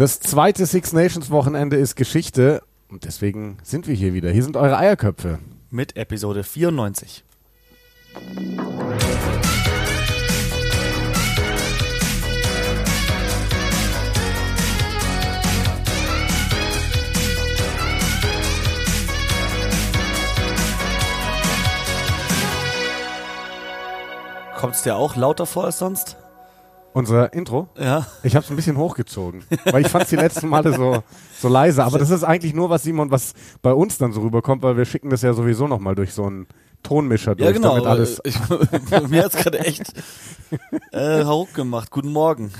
Das zweite Six Nations Wochenende ist Geschichte und deswegen sind wir hier wieder. Hier sind eure Eierköpfe. Mit Episode 94. Kommt es dir auch lauter vor als sonst? Unser Intro? Ja. Ich habe es ein bisschen hochgezogen, weil ich fand es die letzten Male so, so leise. Aber das ist eigentlich nur was, Simon, was bei uns dann so rüberkommt, weil wir schicken das ja sowieso nochmal durch so einen Tonmischer durch, Ja, genau. damit alles. Ich, mir hat es gerade echt äh, Hauruck gemacht. Guten Morgen.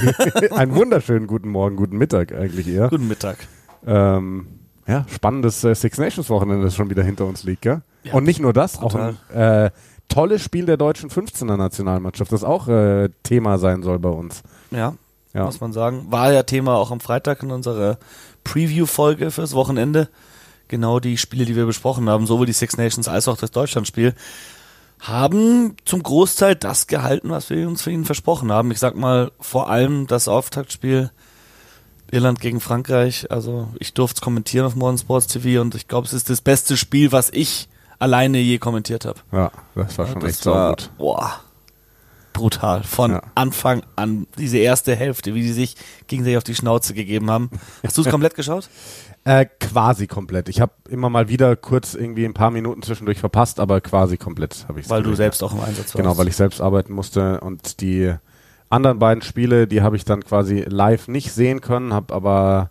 einen wunderschönen guten Morgen, guten Mittag eigentlich eher. Guten Mittag. Ähm, ja, spannendes äh, Six Nations Wochenende, das schon wieder hinter uns liegt, gell? Ja, Und nicht nur das, total. auch ein äh, tolles Spiel der deutschen 15er Nationalmannschaft, das auch äh, Thema sein soll bei uns. Ja, Ja. muss man sagen. War ja Thema auch am Freitag in unserer Preview-Folge fürs Wochenende. Genau die Spiele, die wir besprochen haben, sowohl die Six Nations als auch das Deutschlandspiel, haben zum Großteil das gehalten, was wir uns für ihn versprochen haben. Ich sag mal, vor allem das Auftaktspiel Irland gegen Frankreich. Also ich durfte es kommentieren auf Modern Sports TV und ich glaube, es ist das beste Spiel, was ich alleine je kommentiert habe. Ja, das war schon das echt war, saugut. boah, brutal. Von Ja. Anfang an, diese erste Hälfte, wie die sich gegenseitig auf die Schnauze gegeben haben. Hast du es komplett geschaut? Äh, quasi komplett. Ich habe immer mal wieder kurz irgendwie ein paar Minuten zwischendurch verpasst, aber quasi komplett habe ich Weil du selbst auch im Einsatz warst. Genau, weil ich selbst arbeiten musste und die anderen beiden Spiele, die habe ich dann quasi live nicht sehen können, habe aber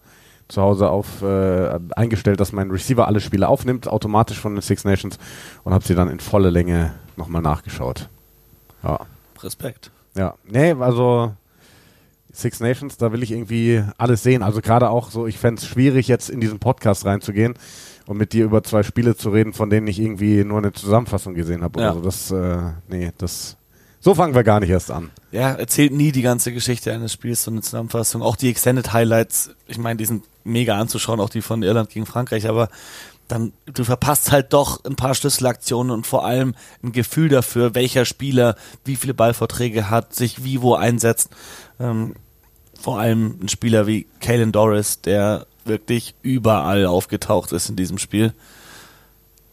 zu Hause auf äh, eingestellt, dass mein Receiver alle Spiele aufnimmt, automatisch von den Six Nations und habe sie dann in volle Länge nochmal nachgeschaut. Ja. Respekt. Ja, nee, also Six Nations, da will ich irgendwie alles sehen. Also gerade auch so, ich fände es schwierig, jetzt in diesen Podcast reinzugehen und mit dir über zwei Spiele zu reden, von denen ich irgendwie nur eine Zusammenfassung gesehen habe Ja. oder so. Das, äh, nee, das, so fangen wir gar nicht erst an. Ja, erzählt nie die ganze Geschichte eines Spiels, so eine Zusammenfassung. Auch die Extended Highlights, ich meine, die sind mega anzuschauen, auch die von Irland gegen Frankreich, aber dann, du verpasst halt doch ein paar Schlüsselaktionen und vor allem ein Gefühl dafür, welcher Spieler wie viele Ballvorträge hat, sich wie wo einsetzt. Ähm, vor allem ein Spieler wie Kalen Doris, der wirklich überall aufgetaucht ist in diesem Spiel.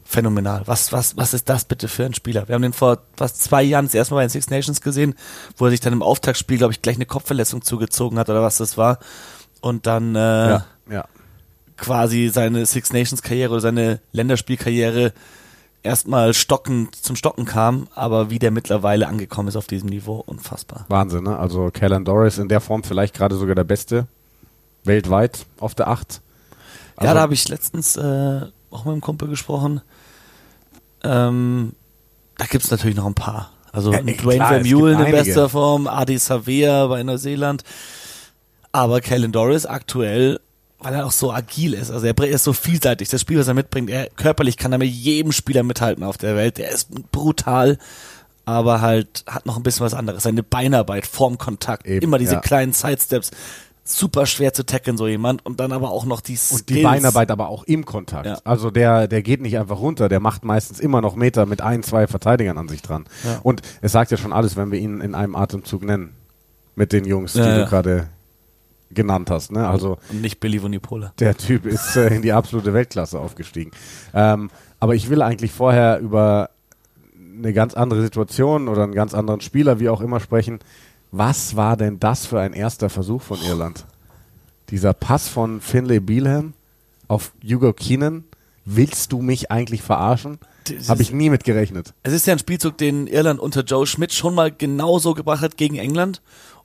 Phänomenal. Was, was, was ist das bitte für ein Spieler? Wir haben den vor fast zwei Jahren das erste Mal bei den Six Nations gesehen, wo er sich dann im Auftaktspiel, glaube ich, gleich eine Kopfverletzung zugezogen hat oder was das war. Und dann äh, ja, ja. quasi seine Six Nations Karriere oder seine Länderspielkarriere erstmal stockend zum Stocken kam, aber wie der mittlerweile angekommen ist auf diesem Niveau, unfassbar. Wahnsinn, ne? Also Kellen Doris in der Form vielleicht gerade sogar der Beste weltweit auf der Acht. Also, ja, da habe ich letztens äh, auch mit einem Kumpel gesprochen. Ähm, da gibt's natürlich noch ein paar. Also Ja, ey, Dwayne klar, es Vermeulen gibt in bester Form, Adi Savea bei Neuseeland. Aber Kellen Doris aktuell, weil er auch so agil ist, also er er ist so vielseitig, das Spiel, was er mitbringt, er körperlich kann er mit jedem Spieler mithalten auf der Welt. Der ist brutal, aber halt hat noch ein bisschen was anderes. Seine Beinarbeit, Formkontakt, Eben, immer diese ja. kleinen Sidesteps. Super schwer zu tackeln, so jemand. Und dann aber auch noch die Und die Skills. Beinarbeit aber auch im Kontakt. Ja. Also der, der geht nicht einfach runter, der macht meistens immer noch Meter mit ein, zwei Verteidigern an sich dran. Ja. Und es sagt ja schon alles, wenn wir ihn in einem Atemzug nennen. Mit den Jungs, die Ja, du gerade genannt hast. Ne? Also Und nicht Billy Vunipola. der Typ ist äh, in die absolute Weltklasse aufgestiegen. Ähm, aber ich will eigentlich vorher über eine ganz andere Situation oder einen ganz anderen Spieler, wie auch immer, sprechen. Was war denn das für ein erster Versuch von Irland? Dieser Pass von Finlay Bealham auf Hugo Keenan. Willst du mich eigentlich verarschen? Das Habe ich nie mit gerechnet. Es ist ja ein Spielzug, den Irland unter Joe Schmidt schon mal genauso gebracht hat gegen England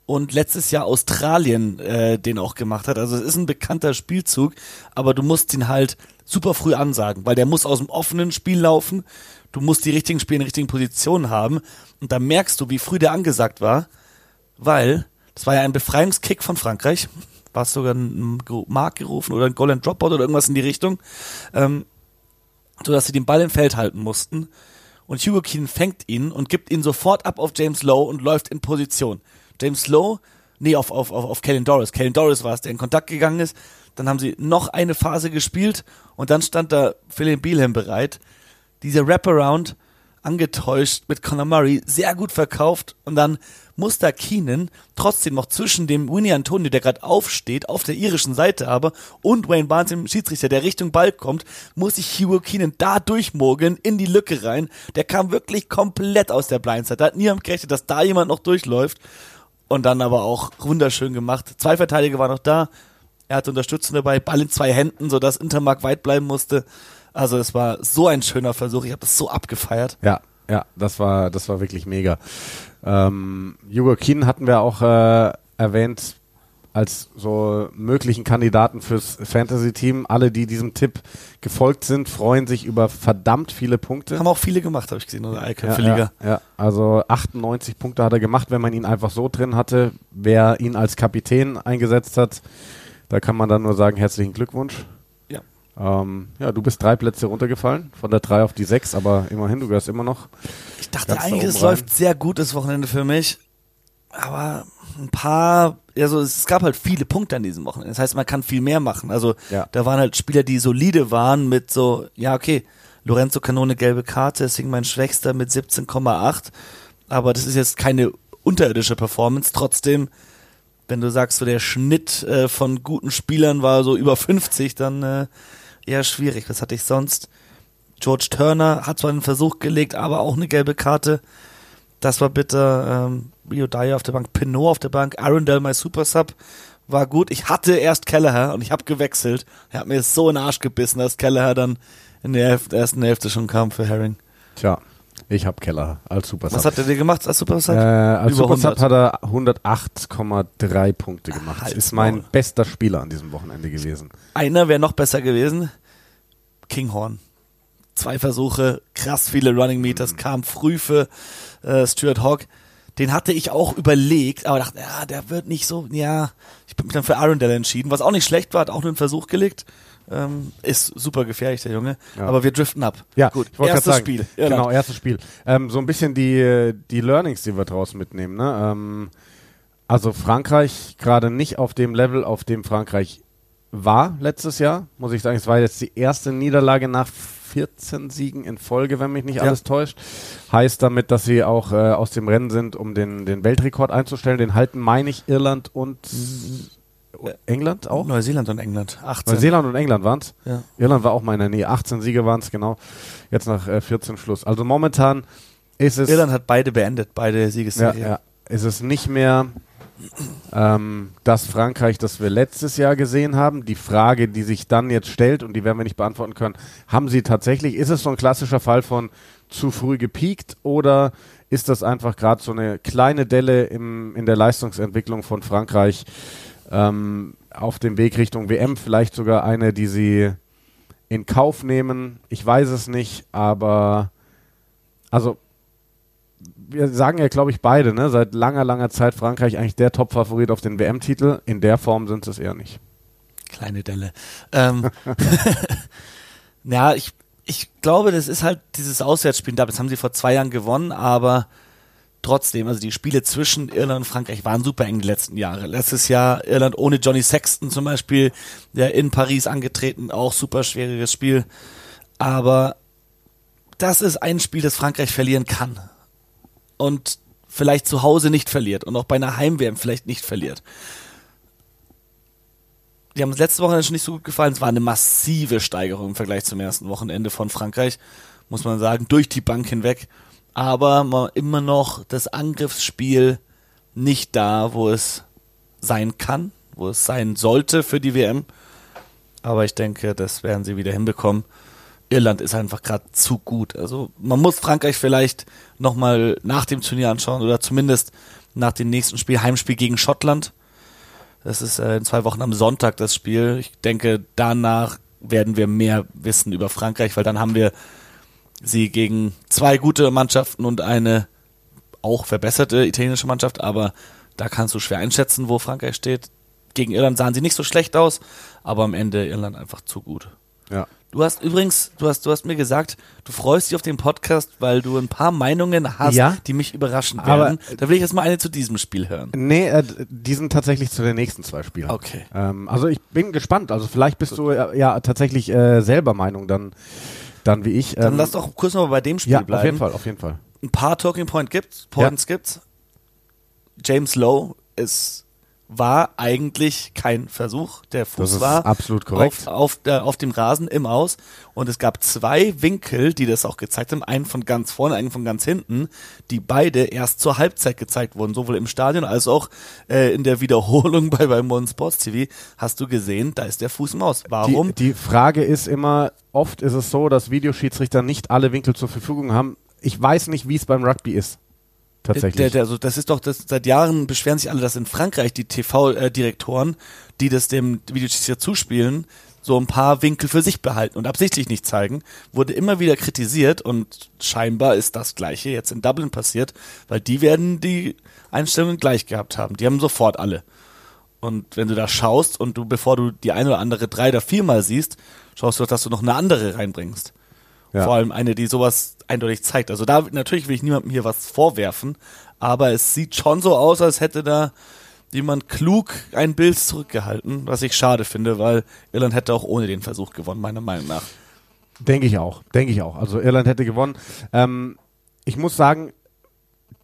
und letztes Jahr Australien äh, den auch gemacht hat. Also es ist ein bekannter Spielzug, aber du musst ihn halt super früh ansagen, weil der muss aus dem offenen Spiel laufen. Du musst die richtigen Spiele in richtigen Positionen haben und da merkst du, wie früh der angesagt war, weil das war ja ein Befreiungskick von Frankreich. War es sogar ein Mark gerufen oder ein and Dropout oder irgendwas in die Richtung. Ähm, so dass sie den Ball im Feld halten mussten. Und Hugo Keenan fängt ihn und gibt ihn sofort ab auf James Lowe und läuft in Position. James Lowe, nee, auf, auf, auf, auf Kellen Doris. Kellen Doris war es, der in Kontakt gegangen ist. Dann haben sie noch eine Phase gespielt und dann stand da Philip Beelham bereit. Dieser Wraparound angetäuscht mit Conor Murray, sehr gut verkauft und dann muss da Keenan trotzdem noch zwischen dem Winnie Antonio, der gerade aufsteht, auf der irischen Seite aber, und Wayne Barnes, dem Schiedsrichter, der Richtung Ball kommt, muss sich Hugo Keenan da durchmogeln, in die Lücke rein. Der kam wirklich komplett aus der Blindside. Da hat niemand gerechnet, dass da jemand noch durchläuft. Und dann aber auch wunderschön gemacht. Zwei Verteidiger waren noch da. Er hatte Unterstützung dabei, Ball in zwei Händen, sodass Intermark weit bleiben musste. Also es war so ein schöner Versuch. Ich habe das so abgefeiert. Ja, ja, das war, das war wirklich mega. Ähm, Hugo Keen hatten wir auch äh, erwähnt als so möglichen Kandidaten fürs Fantasy-Team. Alle, die diesem Tipp gefolgt sind, freuen sich über verdammt viele Punkte. Haben auch viele gemacht, habe ich gesehen, oder ja, Eiköpfe-Liga. ja, ja, also 98 Punkte hat er gemacht, wenn man ihn einfach so drin hatte. Wer ihn als Kapitän eingesetzt hat, da kann man dann nur sagen, herzlichen Glückwunsch. Ja. Ähm, ja, du bist drei Plätze runtergefallen, von der drei auf die sechs, aber immerhin, du gehörst immer noch. Ich dachte da eigentlich, oben es rein. läuft sehr gut das Wochenende für mich. Aber ein paar, also es gab halt viele Punkte an diesem Wochenende. Das heißt, man kann viel mehr machen. Also Ja. da waren halt Spieler, die solide waren mit so, ja, okay, Lorenzo Canone gelbe Karte, Sing mein Schwächster mit 17,8. Aber das ist jetzt keine unterirdische Performance. Trotzdem, wenn du sagst, so der Schnitt äh, von guten Spielern war so über 50, dann äh, eher schwierig. Was hatte ich sonst? George Turner hat zwar einen Versuch gelegt, aber auch eine gelbe Karte. Das war bitter. Ähm, Rio Dyer auf der Bank, Pinot auf der Bank, Arundel, mein Super Sub, war gut. Ich hatte erst Kelleher und ich habe gewechselt. Er hat mir so in den Arsch gebissen, dass Kelleher dann in der ersten Hälfte schon kam für Herring. Tja, ich habe Keller als Super Was hat er dir gemacht als Super Sub? Äh, als Über Super Sub 100. hat er 108,3 Punkte gemacht. Halt's ist mein Maul. bester Spieler an diesem Wochenende gewesen. Einer wäre noch besser gewesen. Kinghorn. Zwei Versuche, krass viele Running Mhm. Meters, kam früh für äh, Stuart Hogg. Den hatte ich auch überlegt, aber dachte, ja, der wird nicht so, ja, ich bin mich dann für Arundel entschieden, was auch nicht schlecht war, hat auch nur einen Versuch gelegt. Ähm, ist super gefährlich, der Junge. Ja. Aber wir driften ab. Ja, gut. ich Erstes sagen, Spiel. Irland. Genau, erstes Spiel. Ähm, so ein bisschen die, die Learnings, die wir draus mitnehmen. Ne? Ähm, also Frankreich gerade nicht auf dem Level, auf dem Frankreich war letztes Jahr, muss ich sagen. Es war jetzt die erste Niederlage nach 14 Siegen in Folge, wenn mich nicht Ja. alles täuscht. Heißt damit, dass sie auch äh, aus dem Rennen sind, um den, den Weltrekord einzustellen. Den halten, meine ich, Irland und England auch? Neuseeland und England. 18. Neuseeland und England waren es. Ja. Irland war auch mal in der Nähe. 18 Siege waren es, genau. Jetzt nach äh, 14 Schluss. Also momentan ist es, Irland hat beide beendet, beide ja, Siegesserie. ja, ist es nicht mehr ähm, das Frankreich, das wir letztes Jahr gesehen haben. Die Frage, die sich dann jetzt stellt und die werden wir nicht beantworten können, haben sie tatsächlich, ist es so ein klassischer Fall von zu früh gepiekt oder ist das einfach gerade so eine kleine Delle im, in der Leistungsentwicklung von Frankreich ähm, auf dem Weg Richtung WM, vielleicht sogar eine, die sie in Kauf nehmen. Ich weiß es nicht, aber also wir sagen ja, glaube ich, beide, ne? Seit langer, langer Zeit Frankreich eigentlich der Top-Favorit auf den WM-Titel. In der Form sind es eher nicht. Kleine Delle. Ähm, ja, ich, ich glaube, das ist halt dieses Auswärtsspiel. Das haben sie vor zwei Jahren gewonnen, aber trotzdem, also die Spiele zwischen Irland und Frankreich waren super eng die letzten Jahre. Letztes Jahr Irland ohne Johnny Sexton zum Beispiel, der in Paris angetreten, auch super schwieriges Spiel. Aber das ist ein Spiel, das Frankreich verlieren kann. Und vielleicht zu Hause nicht verliert und auch bei einer Heimwehr vielleicht nicht verliert. Die haben uns letzte Woche schon nicht so gut gefallen. Es war eine massive Steigerung im Vergleich zum ersten Wochenende von Frankreich, muss man sagen, durch die Bank hinweg. Aber immer noch das Angriffsspiel nicht da, wo es sein kann, wo es sein sollte für die WM. Aber ich denke, das werden sie wieder hinbekommen. Irland ist einfach gerade zu gut. Also man muss Frankreich vielleicht nochmal nach dem Turnier anschauen oder zumindest nach dem nächsten Spiel, Heimspiel gegen Schottland. Das ist äh, in zwei Wochen am Sonntag das Spiel. Ich denke, danach werden wir mehr wissen über Frankreich, weil dann haben wir sie gegen zwei gute Mannschaften und eine auch verbesserte italienische Mannschaft, aber da kannst du schwer einschätzen, wo Frankreich steht. Gegen Irland sahen sie nicht so schlecht aus, aber am Ende Irland einfach zu gut. Ja. Du hast übrigens, du hast, du hast mir gesagt, du freust dich auf den Podcast, weil du ein paar Meinungen hast, Ja. die mich überraschen Aber- werden. Da will ich jetzt mal eine zu diesem Spiel hören. Nee, äh, die sind tatsächlich zu den nächsten zwei Spielen. Okay. Ähm, also ich bin gespannt. Also vielleicht bist du äh, ja tatsächlich äh, selber Meinung dann, dann wie ich. Dann Ähm, lass doch kurz noch mal bei dem Spiel ja, bleiben. auf jeden Fall, auf jeden Fall. Ein paar Talking Point gibt's, Points gibt's. James Lowe ist war eigentlich kein Versuch. Der Fuß war absolut korrekt. Auf, auf, der, auf dem Rasen im Aus. Und es gab zwei Winkel, die das auch gezeigt haben. Einen von ganz vorne, einen von ganz hinten, die beide erst zur Halbzeit gezeigt wurden. Sowohl im Stadion als auch äh, in der Wiederholung bei, bei Modern Sports TV hast du gesehen, da ist der Fuß im Aus. Warum? Die, die Frage ist immer, oft ist es so, dass Videoschiedsrichter nicht alle Winkel zur Verfügung haben. Ich weiß nicht, wie es beim Rugby ist. Tatsächlich. Also das ist doch, das, seit Jahren beschweren sich alle, dass in Frankreich die TV-Direktoren, die das dem Videoschiedsrichter zuspielen, so ein paar Winkel für sich behalten und absichtlich nicht zeigen, wurde immer wieder kritisiert und scheinbar ist das Gleiche jetzt in Dublin passiert, weil die werden die Einstellungen gleich gehabt haben. Die haben sofort alle. Und wenn du da schaust und du, bevor du die eine oder andere drei oder viermal siehst, schaust du, dass du noch eine andere reinbringst. Ja. Vor allem eine, die sowas eindeutig zeigt. Also da natürlich will ich niemandem hier was vorwerfen, aber es sieht schon so aus, als hätte da jemand klug ein Bild zurückgehalten, was ich schade finde, weil Irland hätte auch ohne den Versuch gewonnen, meiner Meinung nach. Denke ich auch, denke ich auch. Also Irland hätte gewonnen. Ähm, ich muss sagen,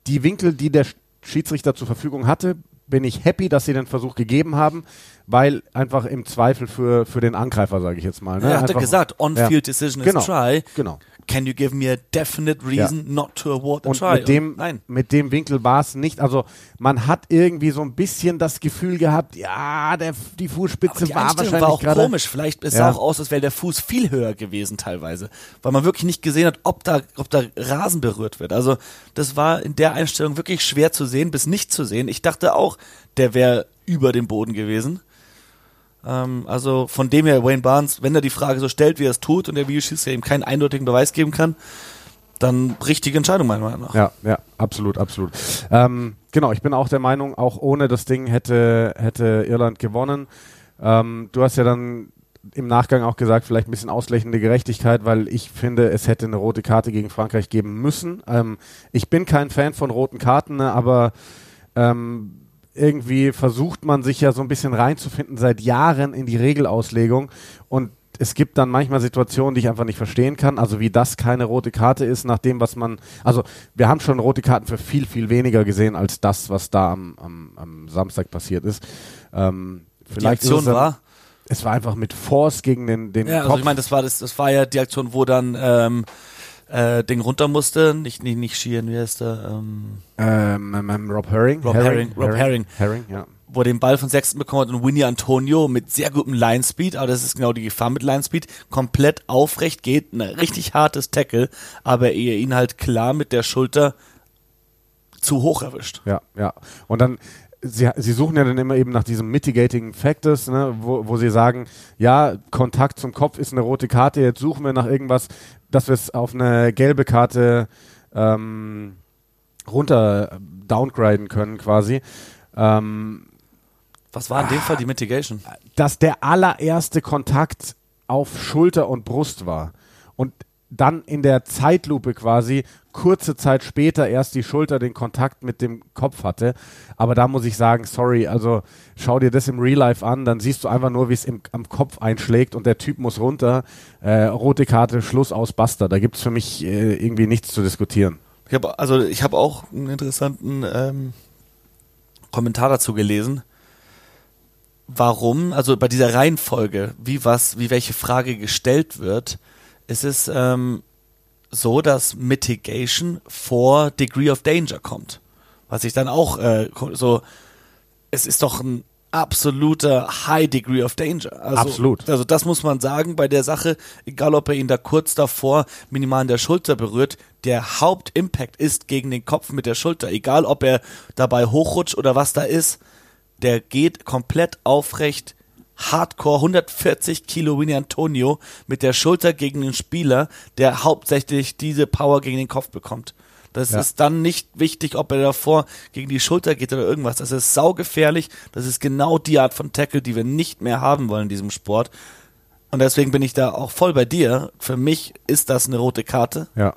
die Winkel, die der Schiedsrichter zur Verfügung hatte, bin ich happy, dass sie den Versuch gegeben haben, weil einfach im Zweifel für, für den Angreifer, sage ich jetzt mal. Ne? er hatte einfach, gesagt, on-field ja. decision Genau, is try. genau. Can you give me a definite reason not to award the Und try? mit dem, Nein. mit dem Winkel war es nicht. Also man hat irgendwie so ein bisschen das Gefühl gehabt, ja, der, die Fußspitze die war wahrscheinlich war auch gerade. komisch. Vielleicht es Ja. sah auch aus, als wäre der Fuß viel höher gewesen teilweise, weil man wirklich nicht gesehen hat, ob da, ob da Rasen berührt wird. Also das war in der Einstellung wirklich schwer zu sehen, bis nicht zu sehen. Ich dachte auch, der wäre über dem Boden gewesen. Ähm, also von dem her, Wayne Barnes, wenn er die Frage so stellt, wie er es tut und der Videoschiedsrichter ihm keinen eindeutigen Beweis geben kann, dann richtige Entscheidung meiner Meinung nach. Ja, ja, absolut, absolut. Ähm, genau, ich bin auch der Meinung, auch ohne das Ding hätte, hätte Irland gewonnen. Ähm, du hast ja dann im Nachgang auch gesagt, vielleicht ein bisschen auslächelnde Gerechtigkeit, weil ich finde, es hätte eine rote Karte gegen Frankreich geben müssen. Ähm, ich bin kein Fan von roten Karten, ne, aber ähm, irgendwie versucht man sich ja so ein bisschen reinzufinden seit Jahren in die Regelauslegung und es gibt dann manchmal Situationen, die ich einfach nicht verstehen kann, also wie das keine rote Karte ist, nach dem, was man, also wir haben schon rote Karten für viel, viel weniger gesehen als das, was da am, am, am Samstag passiert ist. Ähm, Die vielleicht ist Aktion es dann, war, es war einfach mit Force gegen den, den ja, Kopf. also ich meine, das war das, das war ja die Aktion, wo dann ähm, äh, Ding runter musste, nicht nicht nicht Sheehan, wie heißt der? Ähm, ähm, ähm, Rob Herring. Rob Herring, Rob Herring. Herring, ja. wo er den Ball von Sechsten bekommen hat und Winnie Antonio mit sehr gutem Line-Speed, aber das ist genau die Gefahr mit Line-Speed, komplett aufrecht geht, ein richtig hartes Tackle, aber er ihn halt klar mit der Schulter zu hoch erwischt. Ja, ja. Und dann, sie, sie suchen ja dann immer eben nach diesem Mitigating Factors, ne, wo, wo sie sagen, ja, Kontakt zum Kopf ist eine rote Karte, jetzt suchen wir nach irgendwas, dass wir es auf eine gelbe Karte ähm, runter downgraden können quasi. Ähm, Was war in dem Fall die Mitigation? dass der allererste Kontakt auf Schulter und Brust war. Und dann in der Zeitlupe quasi kurze Zeit später erst die Schulter den Kontakt mit dem Kopf hatte. Aber da muss ich sagen, sorry, also schau dir das im Real Life an, dann siehst du einfach nur, wie es am Kopf einschlägt und der Typ muss runter. Äh, rote Karte, Schluss aus, basta. Da gibt's für mich äh, irgendwie nichts zu diskutieren. Ich habe also ich habe auch einen interessanten ähm, Kommentar dazu gelesen. Warum, also bei dieser Reihenfolge, wie was, wie welche Frage gestellt wird, ist es ähm, so, dass Mitigation vor Degree of Danger kommt. Was ich dann auch äh, so, es ist doch ein absoluter High Degree of Danger. Also, Absolut. Also das muss man sagen bei der Sache, egal ob er ihn da kurz davor minimal in der Schulter berührt, der Hauptimpact ist gegen den Kopf mit der Schulter. Egal ob er dabei hochrutscht oder was da ist, der geht komplett aufrecht. Hardcore 140 Kilo Winnie Antonio mit der Schulter gegen den Spieler, der hauptsächlich diese Power gegen den Kopf bekommt. Das Ja. ist dann nicht wichtig, ob er davor gegen die Schulter geht oder irgendwas. Das ist saugefährlich. Das ist genau die Art von Tackle, die wir nicht mehr haben wollen in diesem Sport. Und deswegen bin ich da auch voll bei dir. Für mich ist das eine rote Karte. Ja.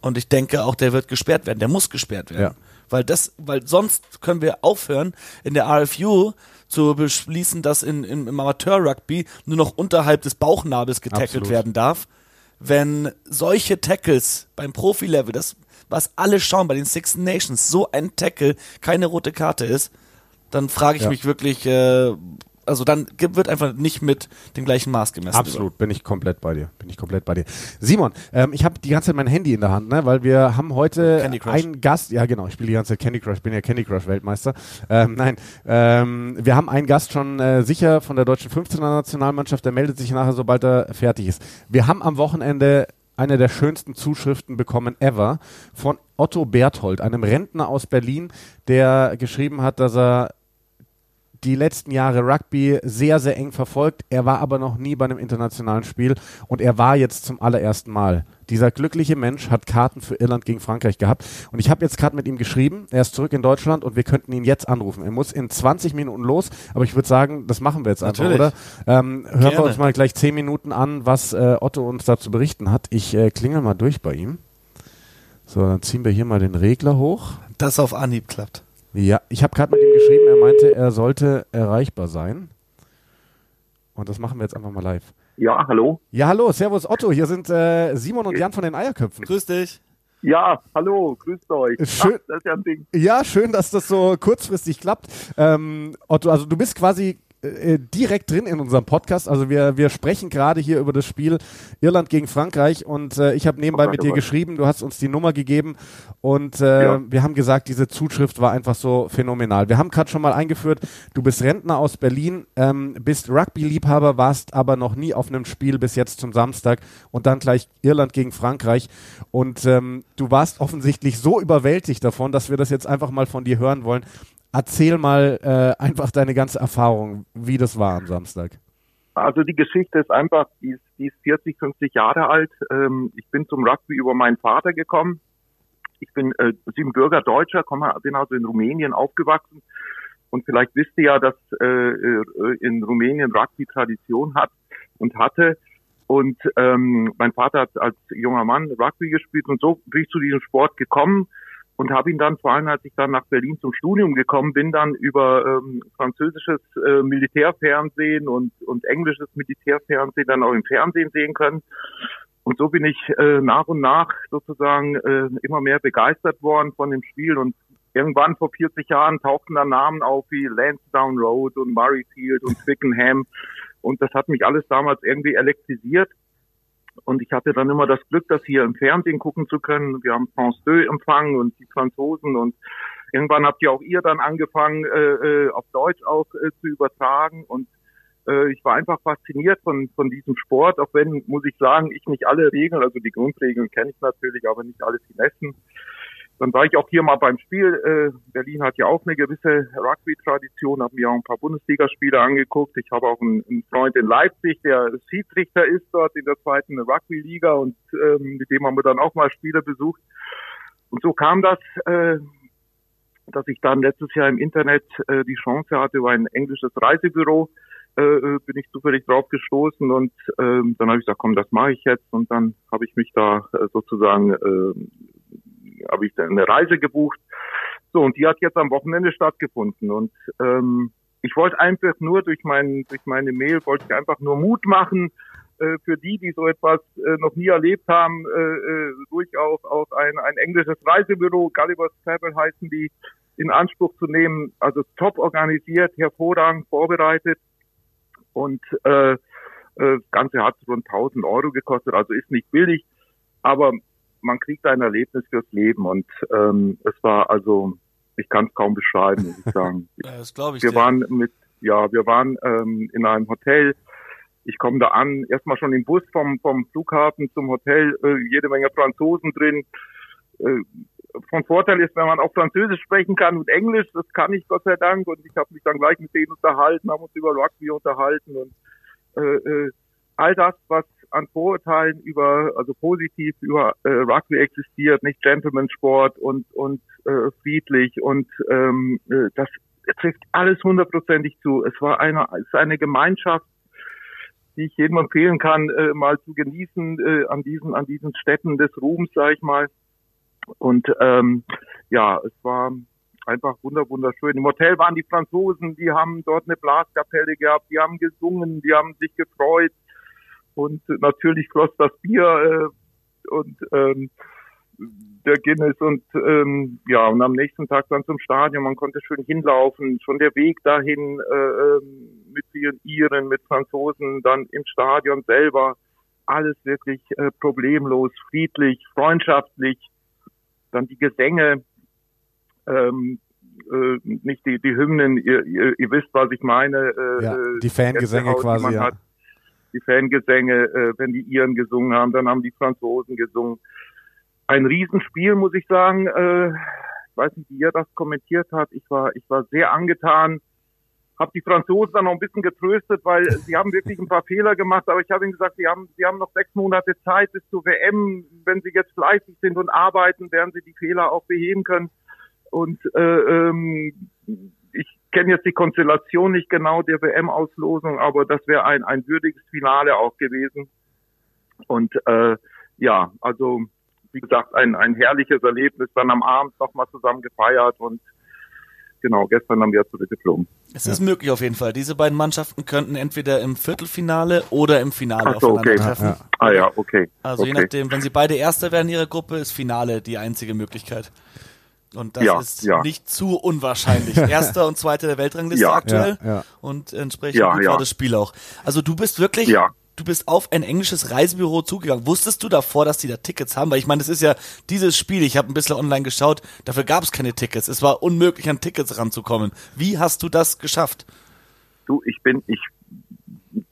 Und ich denke auch, der wird gesperrt werden. Der muss gesperrt werden. Ja. Weil das, weil sonst können wir aufhören, in der RFU zu beschließen, dass in, in, im Amateur-Rugby nur noch unterhalb des Bauchnabels getackelt Absolut. werden darf. wenn solche Tackles beim Profi-Level, das was alle schauen bei den Six Nations, so ein Tackle keine rote Karte ist, dann frage ich ja. mich wirklich, äh, also dann wird einfach nicht mit dem gleichen Maß gemessen. Absolut, bin ich komplett bei dir. Bin ich komplett bei dir. Simon, ähm, ich habe die ganze Zeit mein Handy in der Hand, ne, weil wir haben heute einen Gast. Ja, genau, ich spiele die ganze Zeit Candy Crush, bin ja Candy Crush Weltmeister. Ähm, nein, ähm, wir haben einen Gast schon äh, sicher von der deutschen 15er Nationalmannschaft, der meldet sich nachher, sobald er fertig ist. Wir haben am Wochenende eine der schönsten Zuschriften bekommen ever von Otto Berthold, einem Rentner aus Berlin, der geschrieben hat, dass er die letzten Jahre Rugby sehr, sehr eng verfolgt. Er war aber noch nie bei einem internationalen Spiel und er war jetzt zum allerersten Mal. Dieser glückliche Mensch hat Karten für Irland gegen Frankreich gehabt. Und ich habe jetzt gerade mit ihm geschrieben. Er ist zurück in Deutschland und wir könnten ihn jetzt anrufen. Er muss in 20 Minuten los, aber ich würde sagen, das machen wir jetzt einfach, Natürlich. oder? Ähm, hören Gerne. wir uns mal gleich 10 Minuten an, was äh, Otto uns dazu berichten hat. Ich äh, klingel mal durch bei ihm. So, dann ziehen wir hier mal den Regler hoch. Das auf Anhieb klappt. Ja, ich habe gerade mit ihm geschrieben, er meinte, er sollte erreichbar sein. Und das machen wir jetzt einfach mal live. Ja, hallo. Ja, hallo, Servus Otto, hier sind äh, Simon und Jan von den Eierköpfen. Grüß dich. Ja, hallo, grüßt euch. Schön, Ach, das ist ja, ein Ding. ja, schön, dass das so kurzfristig klappt. Ähm, Otto, also du bist quasi äh, direkt drin in unserem Podcast. Also wir, wir sprechen gerade hier über das Spiel Irland gegen Frankreich und äh, ich habe nebenbei mit dir geschrieben, du hast uns die Nummer gegeben und äh, ja. wir haben gesagt, diese Zuschrift war einfach so phänomenal. Wir haben gerade schon mal eingeführt, du bist Rentner aus Berlin, ähm, bist Rugby-Liebhaber, warst aber noch nie auf einem Spiel bis jetzt zum Samstag und dann gleich Irland gegen Frankreich und ähm, du warst offensichtlich so überwältigt davon, dass wir das jetzt einfach mal von dir hören wollen. Erzähl mal äh, einfach deine ganze Erfahrung, wie das war am Samstag. Also die Geschichte ist einfach, die ist, die ist 40, 50 Jahre alt. Ähm, ich bin zum Rugby über meinen Vater gekommen. Ich bin äh, Bürger Deutscher, komme, bin also in Rumänien aufgewachsen. Und vielleicht wisst ihr ja, dass äh, äh, in Rumänien Rugby Tradition hat und hatte. Und ähm, mein Vater hat als junger Mann Rugby gespielt und so bin ich zu diesem Sport gekommen und habe ihn dann vor allem, als ich dann nach Berlin zum Studium gekommen bin, dann über ähm, französisches äh, Militärfernsehen und, und englisches Militärfernsehen dann auch im Fernsehen sehen können. Und so bin ich äh, nach und nach sozusagen äh, immer mehr begeistert worden von dem Spiel. Und irgendwann vor 40 Jahren tauchten dann Namen auf wie Lansdowne Road und Murrayfield und Twickenham. Und das hat mich alles damals irgendwie elektrisiert und ich hatte dann immer das Glück, das hier im Fernsehen gucken zu können. Wir haben France 2 empfangen und die Franzosen. Und irgendwann habt ihr auch ihr dann angefangen, äh, äh, auf Deutsch auch äh, zu übertragen. Und äh, ich war einfach fasziniert von, von diesem Sport, auch wenn, muss ich sagen, ich nicht alle Regeln, also die Grundregeln kenne ich natürlich, aber nicht alle Finessen dann war ich auch hier mal beim Spiel. Äh, Berlin hat ja auch eine gewisse Rugby-Tradition, habe mir auch ein paar Bundesligaspiele angeguckt. Ich habe auch einen, Freund in Leipzig, der Schiedsrichter ist dort in der zweiten Rugby-Liga und ähm, mit dem haben wir dann auch mal Spiele besucht. Und so kam das, äh, dass ich dann letztes Jahr im Internet äh, die Chance hatte, über ein englisches Reisebüro äh, äh bin ich zufällig drauf gestoßen und ähm, dann habe ich gesagt, komm, das mache ich jetzt und dann habe ich mich da äh, sozusagen äh, habe ich eine Reise gebucht. So, und die hat jetzt am Wochenende stattgefunden. Und ähm, ich wollte einfach nur durch, mein, durch meine Mail, wollte ich einfach nur Mut machen, äh, für die, die so etwas äh, noch nie erlebt haben, äh, äh, durchaus auch ein, ein englisches Reisebüro, Gulliver's Travel heißen die, in Anspruch zu nehmen. Also top organisiert, hervorragend vorbereitet. Und äh, äh, das Ganze hat rund 1000 Euro gekostet, also ist nicht billig. Aber man kriegt ein Erlebnis fürs Leben und ähm, es war also, ich kann es kaum beschreiben, muss ich sagen. ja, das glaube ich. Wir dir. waren mit, ja, wir waren ähm, in einem Hotel. Ich komme da an, erstmal schon im Bus vom, vom Flughafen zum Hotel, äh, jede Menge Franzosen drin. Äh, von Vorteil ist, wenn man auch Französisch sprechen kann und Englisch, das kann ich Gott sei Dank und ich habe mich dann gleich mit denen unterhalten, haben uns über Rugby unterhalten und äh, äh, all das, was an Vorurteilen über, also positiv über äh, Rugby existiert, nicht Gentleman-Sport und, und äh, friedlich und ähm, äh, das trifft alles hundertprozentig zu. Es war eine, es ist eine Gemeinschaft, die ich jedem empfehlen kann, äh, mal zu genießen äh, an diesen, an diesen Städten des Ruhms, sag ich mal. Und ähm, ja, es war einfach wunder wunderschön. Im Hotel waren die Franzosen, die haben dort eine Blaskapelle gehabt, die haben gesungen, die haben sich gefreut und natürlich floss das Bier äh, und ähm, der Guinness und ähm, ja und am nächsten Tag dann zum Stadion. Man konnte schön hinlaufen. Schon der Weg dahin äh, ähm, mit vielen Iren, mit Franzosen, dann im Stadion selber alles wirklich äh, problemlos, friedlich, freundschaftlich. Dann die Gesänge, ähm, äh, nicht die, die Hymnen, ihr, ihr, ihr wisst, was ich meine. Äh, ja, die Fangesänge quasi. Ja. Hat, die Fangesänge, äh, wenn die Iren gesungen haben, dann haben die Franzosen gesungen. Ein Riesenspiel, muss ich sagen. Äh, ich weiß nicht, wie ihr das kommentiert habt. Ich war, ich war sehr angetan habe die Franzosen dann noch ein bisschen getröstet, weil sie haben wirklich ein paar Fehler gemacht, aber ich habe ihnen gesagt, sie haben, sie haben noch sechs Monate Zeit bis zur WM. Wenn sie jetzt fleißig sind und arbeiten, werden sie die Fehler auch beheben können. Und äh, ähm, ich kenne jetzt die Konstellation nicht genau der WM-Auslosung, aber das wäre ein, ein würdiges Finale auch gewesen. Und äh, ja, also wie gesagt, ein, ein herrliches Erlebnis, dann am Abend nochmal zusammen gefeiert und genau, gestern haben wir zurückgeflogen. Es ist möglich auf jeden Fall. Diese beiden Mannschaften könnten entweder im Viertelfinale oder im Finale so, aufeinandertreffen. Okay. Ah ja, okay. Also okay. je nachdem, wenn sie beide Erster werden in ihrer Gruppe, ist Finale die einzige Möglichkeit. Und das ja, ist ja. nicht zu unwahrscheinlich. Erster und Zweiter der Weltrangliste ja, aktuell. Und entsprechend gut war das Spiel auch. Also du bist wirklich du bist auf ein englisches Reisebüro zugegangen. Wusstest du davor, dass die da Tickets haben? Weil ich meine, das ist ja dieses Spiel, ich habe ein bisschen online geschaut, dafür gab es keine Tickets. Es war unmöglich, an Tickets ranzukommen. Wie hast du das geschafft? Du, ich bin, ich,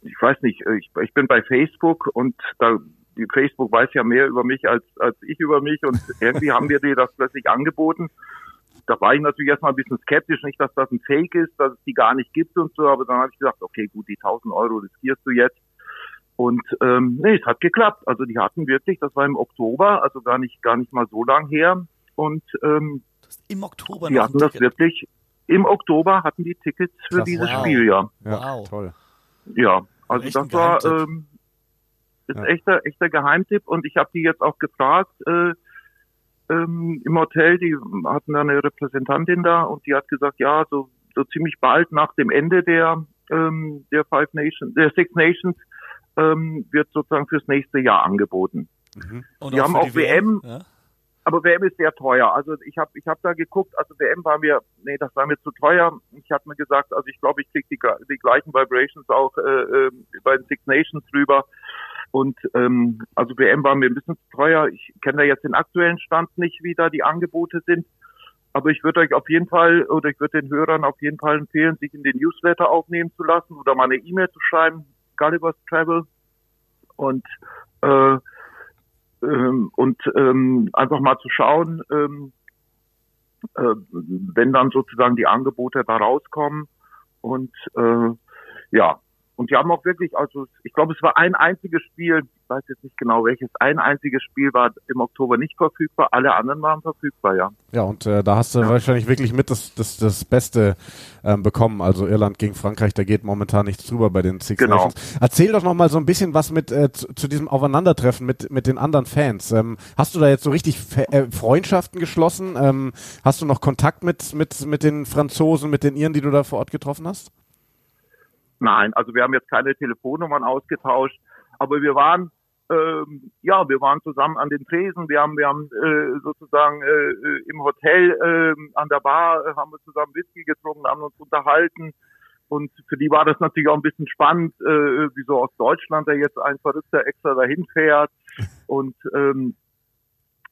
ich weiß nicht, ich, ich bin bei Facebook und da Facebook weiß ja mehr über mich als, als ich über mich und irgendwie haben wir dir das plötzlich angeboten. Da war ich natürlich erstmal ein bisschen skeptisch, nicht, dass das ein Fake ist, dass es die gar nicht gibt und so, aber dann habe ich gesagt, okay, gut, die 1000 Euro riskierst du jetzt und ähm, nee, es hat geklappt. Also die hatten wirklich, das war im Oktober, also gar nicht gar nicht mal so lang her. Und ähm, im Oktober. Die hatten das wirklich. Im Oktober hatten die Tickets für Krass, dieses wow. Spiel, ja. Ja, wow. toll. Ja, also das war ähm, ist ja. echter echter Geheimtipp und ich habe die jetzt auch gefragt äh, ähm, im Hotel. Die hatten da eine Repräsentantin da und die hat gesagt, ja, so so ziemlich bald nach dem Ende der ähm, der Five Nations, der Six Nations ähm, wird sozusagen fürs nächste Jahr angeboten. Mhm. Wir haben auch WM, WM ja? aber WM ist sehr teuer. Also ich habe ich hab da geguckt, also WM war mir, nee, das war mir zu teuer. Ich habe mir gesagt, also ich glaube, ich krieg die, die gleichen Vibrations auch äh, äh, bei den Six Nations drüber. Und ähm, also WM war mir ein bisschen zu teuer. Ich kenne da jetzt den aktuellen Stand nicht, wie da die Angebote sind. Aber ich würde euch auf jeden Fall oder ich würde den Hörern auf jeden Fall empfehlen, sich in den Newsletter aufnehmen zu lassen oder mal eine E-Mail zu schreiben Gulliver's Travel und äh, ähm, und ähm, einfach mal zu schauen, ähm, äh, wenn dann sozusagen die Angebote da rauskommen und äh, ja, und die haben auch wirklich, also ich glaube, es war ein einziges Spiel, ich weiß jetzt nicht genau welches, ein einziges Spiel war im Oktober nicht verfügbar, alle anderen waren verfügbar, ja. Ja, und äh, da hast du ja. wahrscheinlich wirklich mit das, das, das Beste ähm, bekommen. Also Irland gegen Frankreich, da geht momentan nichts drüber bei den Six genau. Nations. Erzähl doch noch mal so ein bisschen was mit äh, zu, zu, diesem Aufeinandertreffen mit, mit den anderen Fans. Ähm, hast du da jetzt so richtig Fe äh, Freundschaften geschlossen? Ähm, hast du noch Kontakt mit, mit, mit den Franzosen, mit den Iren, die du da vor Ort getroffen hast? Nein, also wir haben jetzt keine Telefonnummern ausgetauscht, aber wir waren ähm, ja, wir waren zusammen an den Tresen, wir haben, wir haben äh, sozusagen äh, im Hotel äh, an der Bar äh, haben wir zusammen Whisky getrunken, haben uns unterhalten und für die war das natürlich auch ein bisschen spannend, äh, wieso aus Deutschland da jetzt ein Verrückter extra dahin fährt und ähm,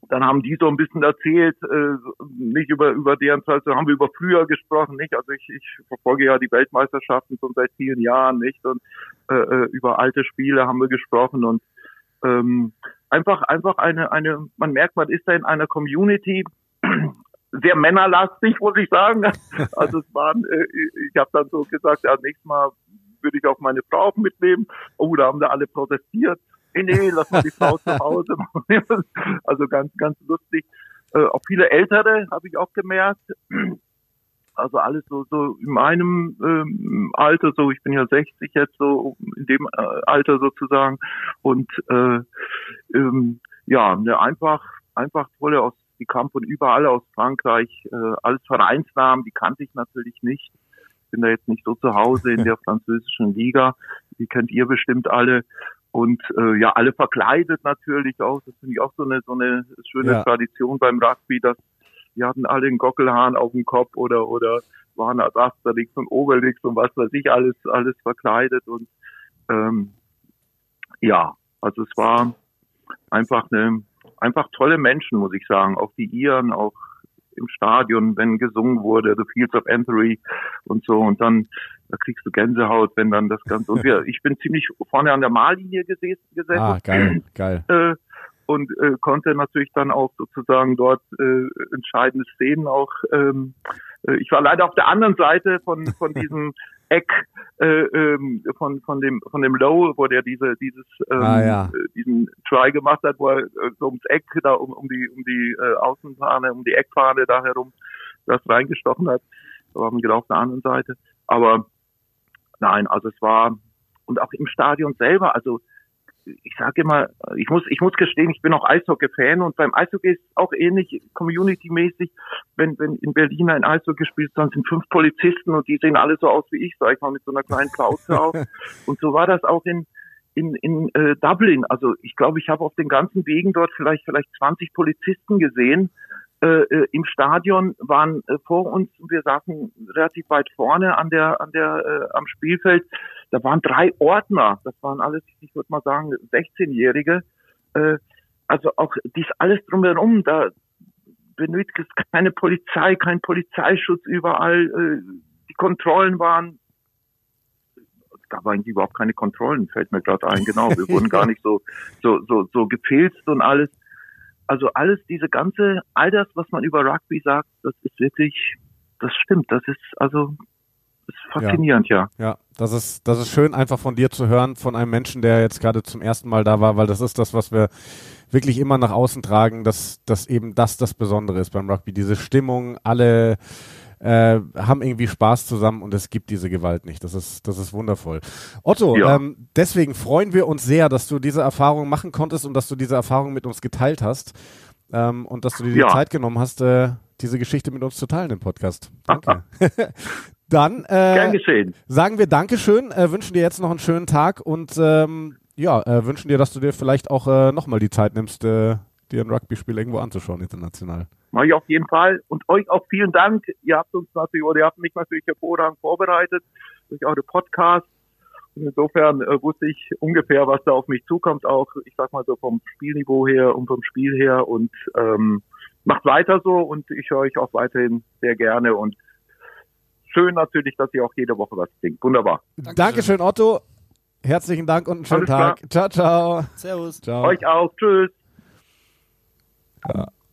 dann haben die so ein bisschen erzählt, äh, nicht über über deren Zeit, so haben wir über früher gesprochen, nicht? Also ich, ich verfolge ja die Weltmeisterschaften schon seit vielen Jahren, nicht? Und äh, äh über alte Spiele haben wir gesprochen und ähm, einfach einfach eine eine, man merkt, man ist da in einer Community sehr männerlastig, muss ich sagen. Also es waren, äh, ich habe dann so gesagt, ja nächstes Mal würde ich auch meine Frau mitnehmen. Oh, da haben da alle protestiert nee, nee, lass mal die Frau zu Hause machen. Also ganz, ganz lustig. Äh, auch viele Ältere habe ich auch gemerkt. Also alles so, so in meinem ähm, Alter, so ich bin ja 60 jetzt so in dem äh, Alter sozusagen und äh, ähm, ja, ne, einfach einfach tolle aus die kamen von überall aus Frankreich, äh, alles Vereinsnamen, die kannte ich natürlich nicht. Bin da jetzt nicht so zu Hause in der französischen Liga, die kennt ihr bestimmt alle und äh, ja, alle verkleidet natürlich auch. Das finde ich auch so eine so eine schöne Ja. Tradition beim Rugby, dass die hatten alle einen Gockelhahn auf dem Kopf oder oder waren als Asterix und Obelix und was weiß ich alles alles verkleidet und ähm, ja, also es war einfach eine einfach tolle Menschen, muss ich sagen. Auch die Iren, auch im Stadion, wenn gesungen wurde, The Fields of Anthony und so und dann da kriegst du Gänsehaut, wenn dann das Ganze und wir, ich bin ziemlich vorne an der Mahllinie gesessen, gesessen Ah, geil, geil. äh, und äh, konnte natürlich dann auch sozusagen dort äh, entscheidende Szenen auch. Ähm, äh, ich war leider auf der anderen Seite von von diesem Eck äh, ähm, von von dem von dem Low, wo der diese dieses ähm, Ah, ja. äh, diesen Try gemacht hat, wo er äh, so ums Eck da um, um die um die äh, Außenfahne, um die Eckfahne da herum das reingestochen hat. Wir genau auf der anderen Seite. Aber nein, also es war und auch im Stadion selber, also ich sage immer, ich muss, ich muss gestehen, ich bin auch Eishockey-Fan und beim Eishockey ist es auch ähnlich, community-mäßig, wenn, wenn in Berlin ein Eishockey spielt, dann sind fünf Polizisten und die sehen alle so aus wie ich, sag ich mal, mit so einer kleinen Plauze auf. Und so war das auch in, in, in äh, Dublin. Also ich glaube, ich habe auf den ganzen Wegen dort vielleicht, vielleicht 20 Polizisten gesehen. Äh, äh, Im Stadion waren äh, vor uns, wir saßen relativ weit vorne an der, an der, äh, am Spielfeld, da waren drei Ordner, das waren alles, ich würde mal sagen, 16-Jährige. Äh, also auch dies alles drumherum, da benötigt es keine Polizei, kein Polizeischutz überall. Äh, die Kontrollen waren, es gab eigentlich überhaupt keine Kontrollen, fällt mir gerade ein, genau. Wir wurden gar nicht so, so, so, so gefilzt und alles. Also alles, diese ganze, all das, was man über Rugby sagt, das ist wirklich, das stimmt, das ist also, das ist faszinierend, ja. Ja, das ist, das ist schön, einfach von dir zu hören, von einem Menschen, der jetzt gerade zum ersten Mal da war, weil das ist das, was wir wirklich immer nach außen tragen, dass, dass eben das das Besondere ist beim Rugby. Diese Stimmung, alle äh, haben irgendwie Spaß zusammen und es gibt diese Gewalt nicht. Das ist, das ist wundervoll. Otto, Ja. ähm, deswegen freuen wir uns sehr, dass du diese Erfahrung machen konntest und dass du diese Erfahrung mit uns geteilt hast ähm, und dass du dir die Ja. Zeit genommen hast, äh, diese Geschichte mit uns zu teilen im Podcast. Danke. Dann äh, sagen wir Dankeschön, äh, wünschen dir jetzt noch einen schönen Tag und ähm, ja, äh, wünschen dir, dass du dir vielleicht auch äh, nochmal die Zeit nimmst, äh, dir ein Rugby-Spiel irgendwo anzuschauen, international. Mache ich auf jeden Fall. Und euch auch vielen Dank. Ihr habt uns natürlich, oder ihr habt mich natürlich hervorragend vorbereitet durch eure Podcasts. Und insofern äh, wusste ich ungefähr, was da auf mich zukommt, auch, ich sag mal so vom Spielniveau her und vom Spiel her. Und ähm, macht weiter so und ich höre euch auch weiterhin sehr gerne. Und schön natürlich, dass ihr auch jede Woche was singt. Wunderbar. Dankeschön, Otto. Herzlichen Dank und einen schönen Tag. Ciao, ciao. Servus. Ciao. Euch auch. Tschüss.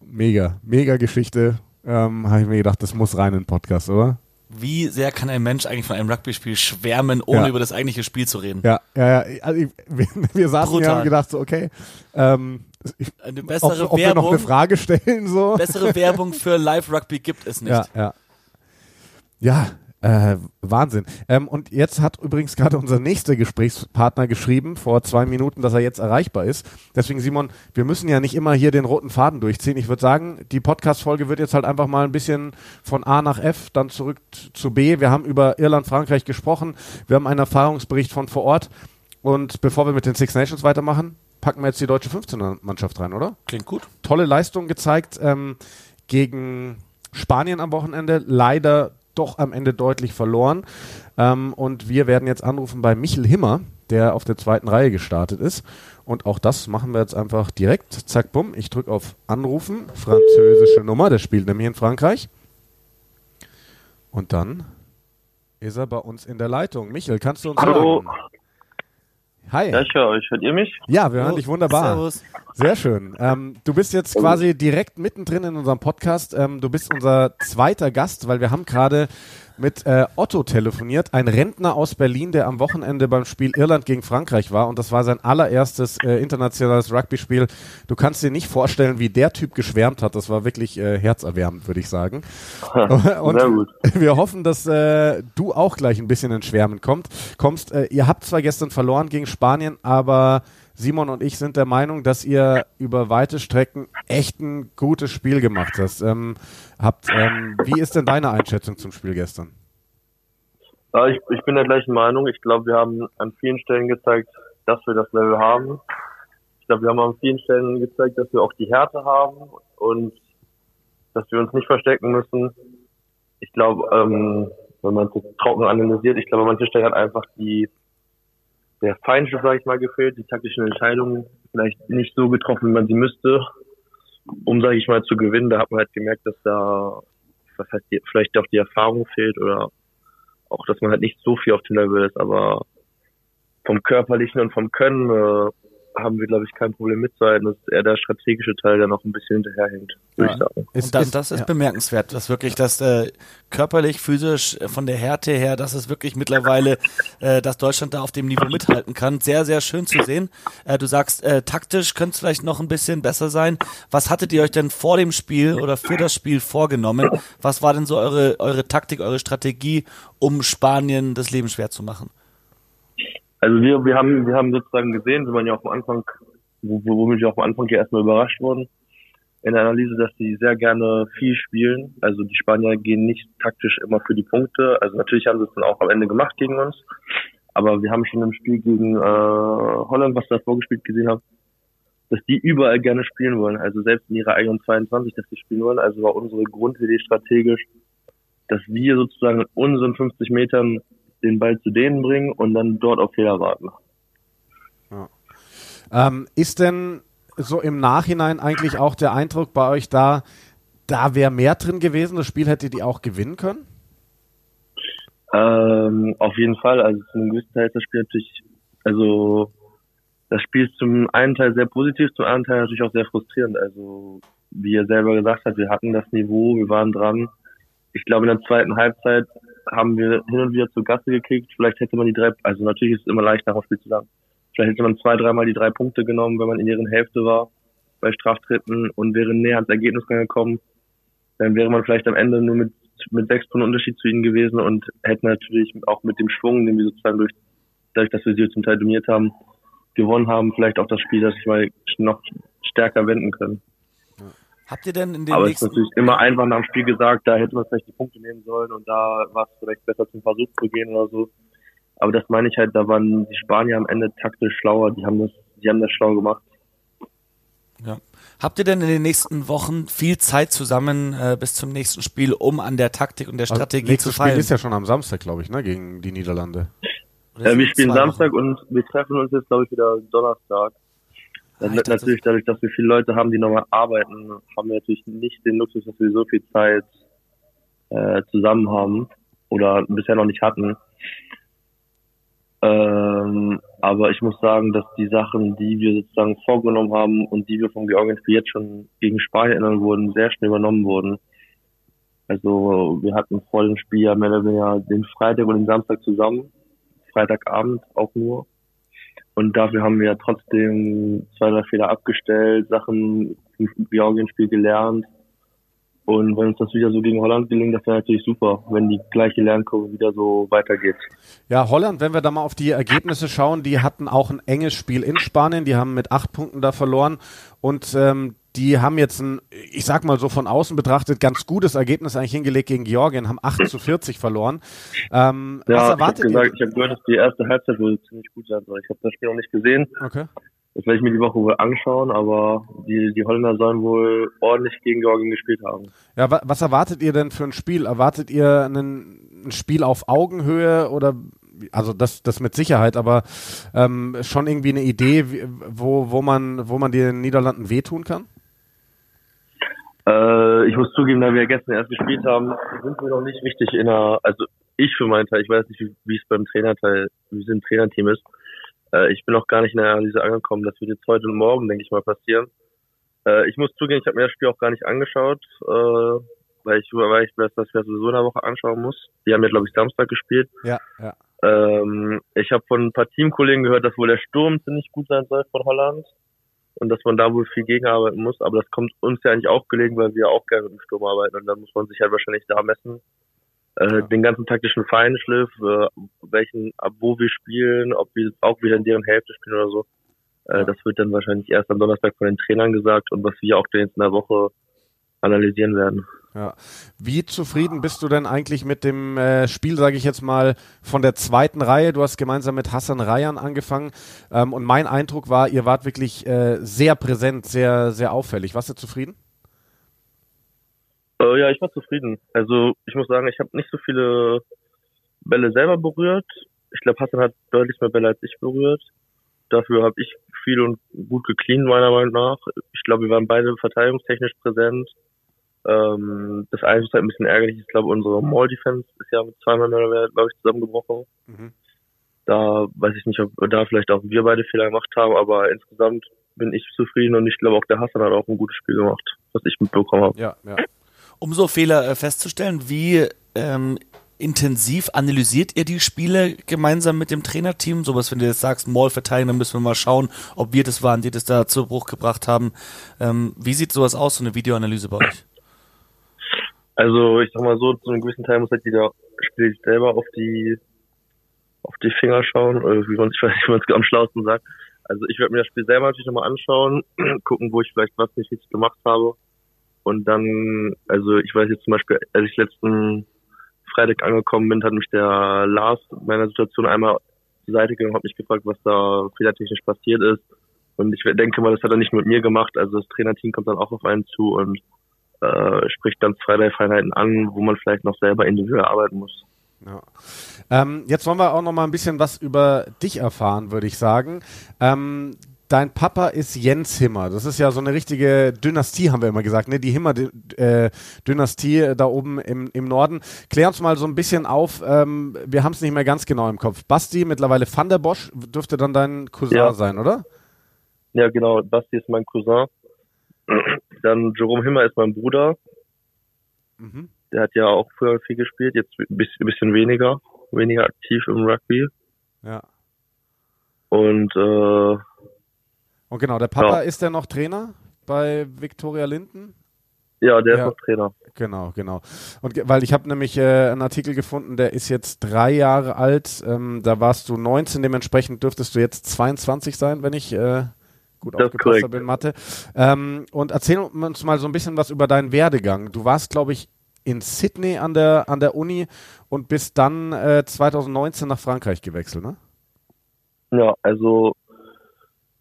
Mega, mega Geschichte. Ähm, Habe ich mir gedacht, das muss rein in den Podcast, oder? Wie sehr kann ein Mensch eigentlich von einem Rugby-Spiel schwärmen, ohne Ja. über das eigentliche Spiel zu reden? Ja, ja, ja. Also ich, wir, wir saßen hier und Brutal. haben gedacht, so, okay, ähm, ich, Eine ob, bessere ob wir noch Werbung, eine Frage stellen, so. bessere Werbung für Live-Rugby gibt es nicht. Ja, ja. Ja, äh, Wahnsinn. Ähm, und jetzt hat übrigens gerade unser nächster Gesprächspartner geschrieben, vor zwei Minuten, dass er jetzt erreichbar ist. Deswegen, Simon, wir müssen ja nicht immer hier den roten Faden durchziehen. Ich würde sagen, die Podcast-Folge wird jetzt halt einfach mal ein bisschen von A nach F, dann zurück zu B. Wir haben über Irland, Frankreich gesprochen. Wir haben einen Erfahrungsbericht von vor Ort. Und bevor wir mit den Six Nations weitermachen, packen wir jetzt die deutsche 15er-Mannschaft rein, oder? Klingt gut. tolle Leistung gezeigt ähm, gegen Spanien am Wochenende. Leider doch am Ende deutlich verloren. Ähm, und wir werden jetzt anrufen bei Michel Himmer, der auf der zweiten Reihe gestartet ist. Und auch das machen wir jetzt einfach direkt. Zack, bumm. Ich drücke auf Anrufen. Französische Nummer. Der spielt nämlich in Frankreich. Und dann ist er bei uns in der Leitung. Michel, kannst du uns Hallo. hören? Hi. Ja, ich höre euch. Hört ihr mich? Ja, wir hören dich wunderbar. Servus. Sehr schön. Ähm, du bist jetzt quasi direkt mittendrin in unserem Podcast. Ähm, du bist unser zweiter Gast, weil wir haben gerade mit äh, Otto telefoniert, ein Rentner aus Berlin, der am Wochenende beim Spiel Irland gegen Frankreich war und das war sein allererstes äh, internationales Rugby-Spiel. Du kannst dir nicht vorstellen, wie der Typ geschwärmt hat. Das war wirklich äh, herzerwärmend, würde ich sagen. Und Sehr gut. wir hoffen, dass äh, du auch gleich ein bisschen ins Schwärmen kommt, kommst. Äh, ihr habt zwar gestern verloren gegen Spanien, aber Simon und ich sind der Meinung, dass ihr über weite Strecken echt ein gutes Spiel gemacht hast. Ähm, habt, ähm, wie ist denn deine Einschätzung zum Spiel gestern? Ja, ich, ich bin der gleichen Meinung. Ich glaube, wir haben an vielen Stellen gezeigt, dass wir das Level haben. Ich glaube, wir haben an vielen Stellen gezeigt, dass wir auch die Härte haben und dass wir uns nicht verstecken müssen. Ich glaube, ähm, wenn man es trocken analysiert, ich glaube, an manchen Stellen hat einfach die der Feinschliff, sage ich mal, gefehlt, die taktischen Entscheidungen vielleicht nicht so getroffen, wie man sie müsste, um, sage ich mal, zu gewinnen. Da hat man halt gemerkt, dass da was heißt, vielleicht auch die Erfahrung fehlt oder auch, dass man halt nicht so viel auf dem Level ist, aber vom Körperlichen und vom Können äh, haben wir, glaube ich, kein Problem mitzuhalten. Das ist eher der strategische Teil, der noch ein bisschen hinterherhängt, würde ja. ich sagen. Ist, das, das ist ja. bemerkenswert, dass wirklich das äh, körperlich, physisch, äh, von der Härte her, dass es wirklich mittlerweile, äh, dass Deutschland da auf dem Niveau mithalten kann. Sehr, sehr schön zu sehen. Äh, du sagst, äh, taktisch könnte es vielleicht noch ein bisschen besser sein. Was hattet ihr euch denn vor dem Spiel oder für das Spiel vorgenommen? Was war denn so eure, eure Taktik, eure Strategie, um Spanien das Leben schwer zu machen? Also wir, wir haben, wir haben sozusagen gesehen, wie man ja auch am Anfang, wo, womit wir auch am Anfang ja erstmal überrascht wurden, in der Analyse, dass sie sehr gerne viel spielen. Also die Spanier gehen nicht taktisch immer für die Punkte. Also natürlich haben sie es dann auch am Ende gemacht gegen uns. Aber wir haben schon im Spiel gegen äh, Holland, was da vorgespielt gesehen haben, dass die überall gerne spielen wollen. Also selbst in ihrer eigenen 22, dass sie spielen wollen. Also war unsere Grundidee strategisch, dass wir sozusagen in unseren 50 Metern den Ball zu denen bringen und dann dort auf Fehler warten. Ja. Ähm, ist denn so im Nachhinein eigentlich auch der Eindruck bei euch da, da wäre mehr drin gewesen, das Spiel hättet ihr auch gewinnen können? Ähm, auf jeden Fall. Also zum gewissen Teil ist das Spiel natürlich, also das Spiel ist zum einen Teil sehr positiv, zum anderen Teil natürlich auch sehr frustrierend. Also wie er selber gesagt hat, wir hatten das Niveau, wir waren dran. Ich glaube, in der zweiten Halbzeit haben wir hin und wieder zur Gasse gekriegt. Vielleicht hätte man die drei, also natürlich ist es immer leicht nach dem Spiel zu sagen. Vielleicht hätte man zwei, dreimal die drei Punkte genommen, wenn man in deren Hälfte war bei Straftritten und wäre näher ans Ergebnis gekommen. Dann wäre man vielleicht am Ende nur mit, mit sechs Punkten Unterschied zu ihnen gewesen und hätte natürlich auch mit dem Schwung, den wir sozusagen durch, dadurch, dass wir sie zum Teil dominiert haben, gewonnen haben, vielleicht auch das Spiel, das ich mal noch stärker wenden können. Habt ihr denn in den Aber nächsten... es ist natürlich immer einfach nach dem Spiel gesagt, da hätte man vielleicht die Punkte nehmen sollen und da war es vielleicht besser zum Versuch zu gehen oder so. Aber das meine ich halt, da waren die Spanier am Ende taktisch schlauer, die haben das, die haben das schlau gemacht. Ja. Habt ihr denn in den nächsten Wochen viel Zeit zusammen äh, bis zum nächsten Spiel, um an der Taktik und der also Strategie also, zu feilen? Spiel ist ja schon am Samstag, glaube ich, ne, gegen die Niederlande. Ja, wir spielen Samstag Wochen? und wir treffen uns jetzt, glaube ich, wieder Donnerstag. Dann ja, natürlich dadurch, dass wir viele Leute haben, die nochmal arbeiten, haben wir natürlich nicht den Luxus, dass wir so viel Zeit äh, zusammen haben oder bisher noch nicht hatten. Ähm, aber ich muss sagen, dass die Sachen, die wir sozusagen vorgenommen haben und die wir vom Georgien-Spiel jetzt schon gegen Spanien erinnern wurden, sehr schnell übernommen wurden. Also wir hatten vor dem Spiel ja mehr oder weniger den Freitag und den Samstag zusammen. Freitagabend auch nur. Und dafür haben wir trotzdem zwei, drei Fehler abgestellt, Sachen im Georgien-Spiel gelernt. Und wenn uns das wieder so gegen Holland gelingt, das wäre natürlich super, wenn die gleiche Lernkurve wieder so weitergeht. Ja, Holland, wenn wir da mal auf die Ergebnisse schauen, die hatten auch ein enges Spiel in Spanien, die haben mit acht Punkten da verloren und ähm, die haben jetzt ein, ich sag mal so von außen betrachtet, ganz gutes Ergebnis eigentlich hingelegt gegen Georgien, haben 8 zu 40 verloren. Ähm, ja, was erwartet ich habe habe gehört, dass die erste Halbzeit wohl ziemlich gut sein soll. Ich habe das Spiel noch nicht gesehen. Okay. Das werde ich mir die Woche wohl anschauen, aber die, die Holländer sollen wohl ordentlich gegen Georgien gespielt haben. Ja, wa was erwartet ihr denn für ein Spiel? Erwartet ihr einen, ein Spiel auf Augenhöhe oder also das, das mit Sicherheit, aber ähm, schon irgendwie eine Idee, wo, wo man, wo man den Niederlanden wehtun kann? Äh, ich muss zugeben, da wir gestern erst gespielt haben, sind wir noch nicht richtig in einer, also ich für meinen Teil, ich weiß nicht, wie, wie es beim Trainerteil, wie es im Trainerteam ist, äh, ich bin noch gar nicht in der Analyse angekommen. Das wird jetzt heute und morgen, denke ich mal, passieren. Äh, ich muss zugeben, ich habe mir das Spiel auch gar nicht angeschaut, äh, weil ich weil ich das, das wir sowieso in der Woche anschauen muss. Die haben ja, glaube ich, Samstag gespielt. Ja, ja. Ähm, ich habe von ein paar Teamkollegen gehört, dass wohl der Sturm ziemlich gut sein soll von Holland und dass man da wohl viel gegenarbeiten muss. Aber das kommt uns ja eigentlich auch gelegen, weil wir auch gerne mit dem Sturm arbeiten. Und dann muss man sich halt wahrscheinlich da messen, äh, den ganzen taktischen Feinschliff, äh, welchen, ab wo wir spielen, ob wir auch wieder in deren Hälfte spielen oder so. Äh, Das wird dann wahrscheinlich erst am Donnerstag von den Trainern gesagt. Und was wir auch jetzt in der Woche analysieren werden. Ja. Wie zufrieden bist du denn eigentlich mit dem äh, Spiel, sage ich jetzt mal, von der zweiten Reihe? Du hast gemeinsam mit Hassan Rayan angefangen ähm, und mein Eindruck war, ihr wart wirklich äh, sehr präsent, sehr, sehr auffällig. Warst du zufrieden? Äh, ja, ich war zufrieden. Also ich muss sagen, ich habe nicht so viele Bälle selber berührt. Ich glaube, Hassan hat deutlich mehr Bälle als ich berührt. Dafür habe ich viel und gut gecleant, meiner Meinung nach. Ich glaube, wir waren beide verteidigungstechnisch präsent. Ähm, das Einzige ist halt ein bisschen ärgerlich. Ich glaube, unsere Mall Defense ist ja mit zweimal mehr, glaube ich, zusammengebrochen. Mhm. Da weiß ich nicht, ob da vielleicht auch wir beide Fehler gemacht haben, aber insgesamt bin ich zufrieden und ich glaube auch der Hassan hat auch ein gutes Spiel gemacht, was ich mitbekommen habe. Ja, ja. Um so Fehler äh, festzustellen, wie ähm, intensiv analysiert ihr die Spiele gemeinsam mit dem Trainerteam? Sowas, wenn du jetzt sagst, Mall verteilen, dann müssen wir mal schauen, ob wir das waren, die das da zu Bruch gebracht haben. Ähm, wie sieht sowas aus, so eine Videoanalyse bei euch? Also ich sag mal so, zu einem gewissen Teil muss halt jeder Spiel selber auf die auf die Finger schauen, oder wie man es wie man es am schlausten sagt. Also ich werde mir das Spiel selber natürlich nochmal anschauen, gucken, wo ich vielleicht was nicht richtig gemacht habe. Und dann, also ich weiß jetzt zum Beispiel, als ich letzten Freitag angekommen bin, hat mich der Lars meiner Situation einmal zur Seite und hat mich gefragt, was da fehlertechnisch passiert ist. Und ich denke mal, das hat er nicht mit mir gemacht. Also das Trainerteam kommt dann auch auf einen zu und äh, spricht dann zwei, drei Feinheiten an, wo man vielleicht noch selber individuell arbeiten muss. Ja. Ähm, jetzt wollen wir auch noch mal ein bisschen was über dich erfahren, würde ich sagen. Ähm, dein Papa ist Jens Himmer. Das ist ja so eine richtige Dynastie, haben wir immer gesagt, ne? Die Himmer-Dynastie äh, da oben im, im Norden. Klär uns mal so ein bisschen auf. Ähm, wir haben es nicht mehr ganz genau im Kopf. Basti, mittlerweile Van der Bosch, dürfte dann dein Cousin ja. sein, oder? Ja, genau. Basti ist mein Cousin. Dann Jerome Himmer ist mein Bruder. Mhm. Der hat ja auch früher viel gespielt, jetzt ein bisschen weniger, weniger aktiv im Rugby. Ja. Und äh, und genau, der Papa ja. ist der noch Trainer bei Victoria Linden? Ja, der ja, ist noch Trainer. Genau, genau. Und weil ich habe nämlich äh, einen Artikel gefunden, der ist jetzt drei Jahre alt. Ähm, da warst du 19, dementsprechend dürftest du jetzt 22 sein, wenn ich äh, gut das aufgepasst habe in Mathe. Ähm, und erzähl uns mal so ein bisschen was über deinen Werdegang. Du warst, glaube ich, in Sydney an der, an der Uni und bist dann äh, 2019 nach Frankreich gewechselt, ne? Ja, also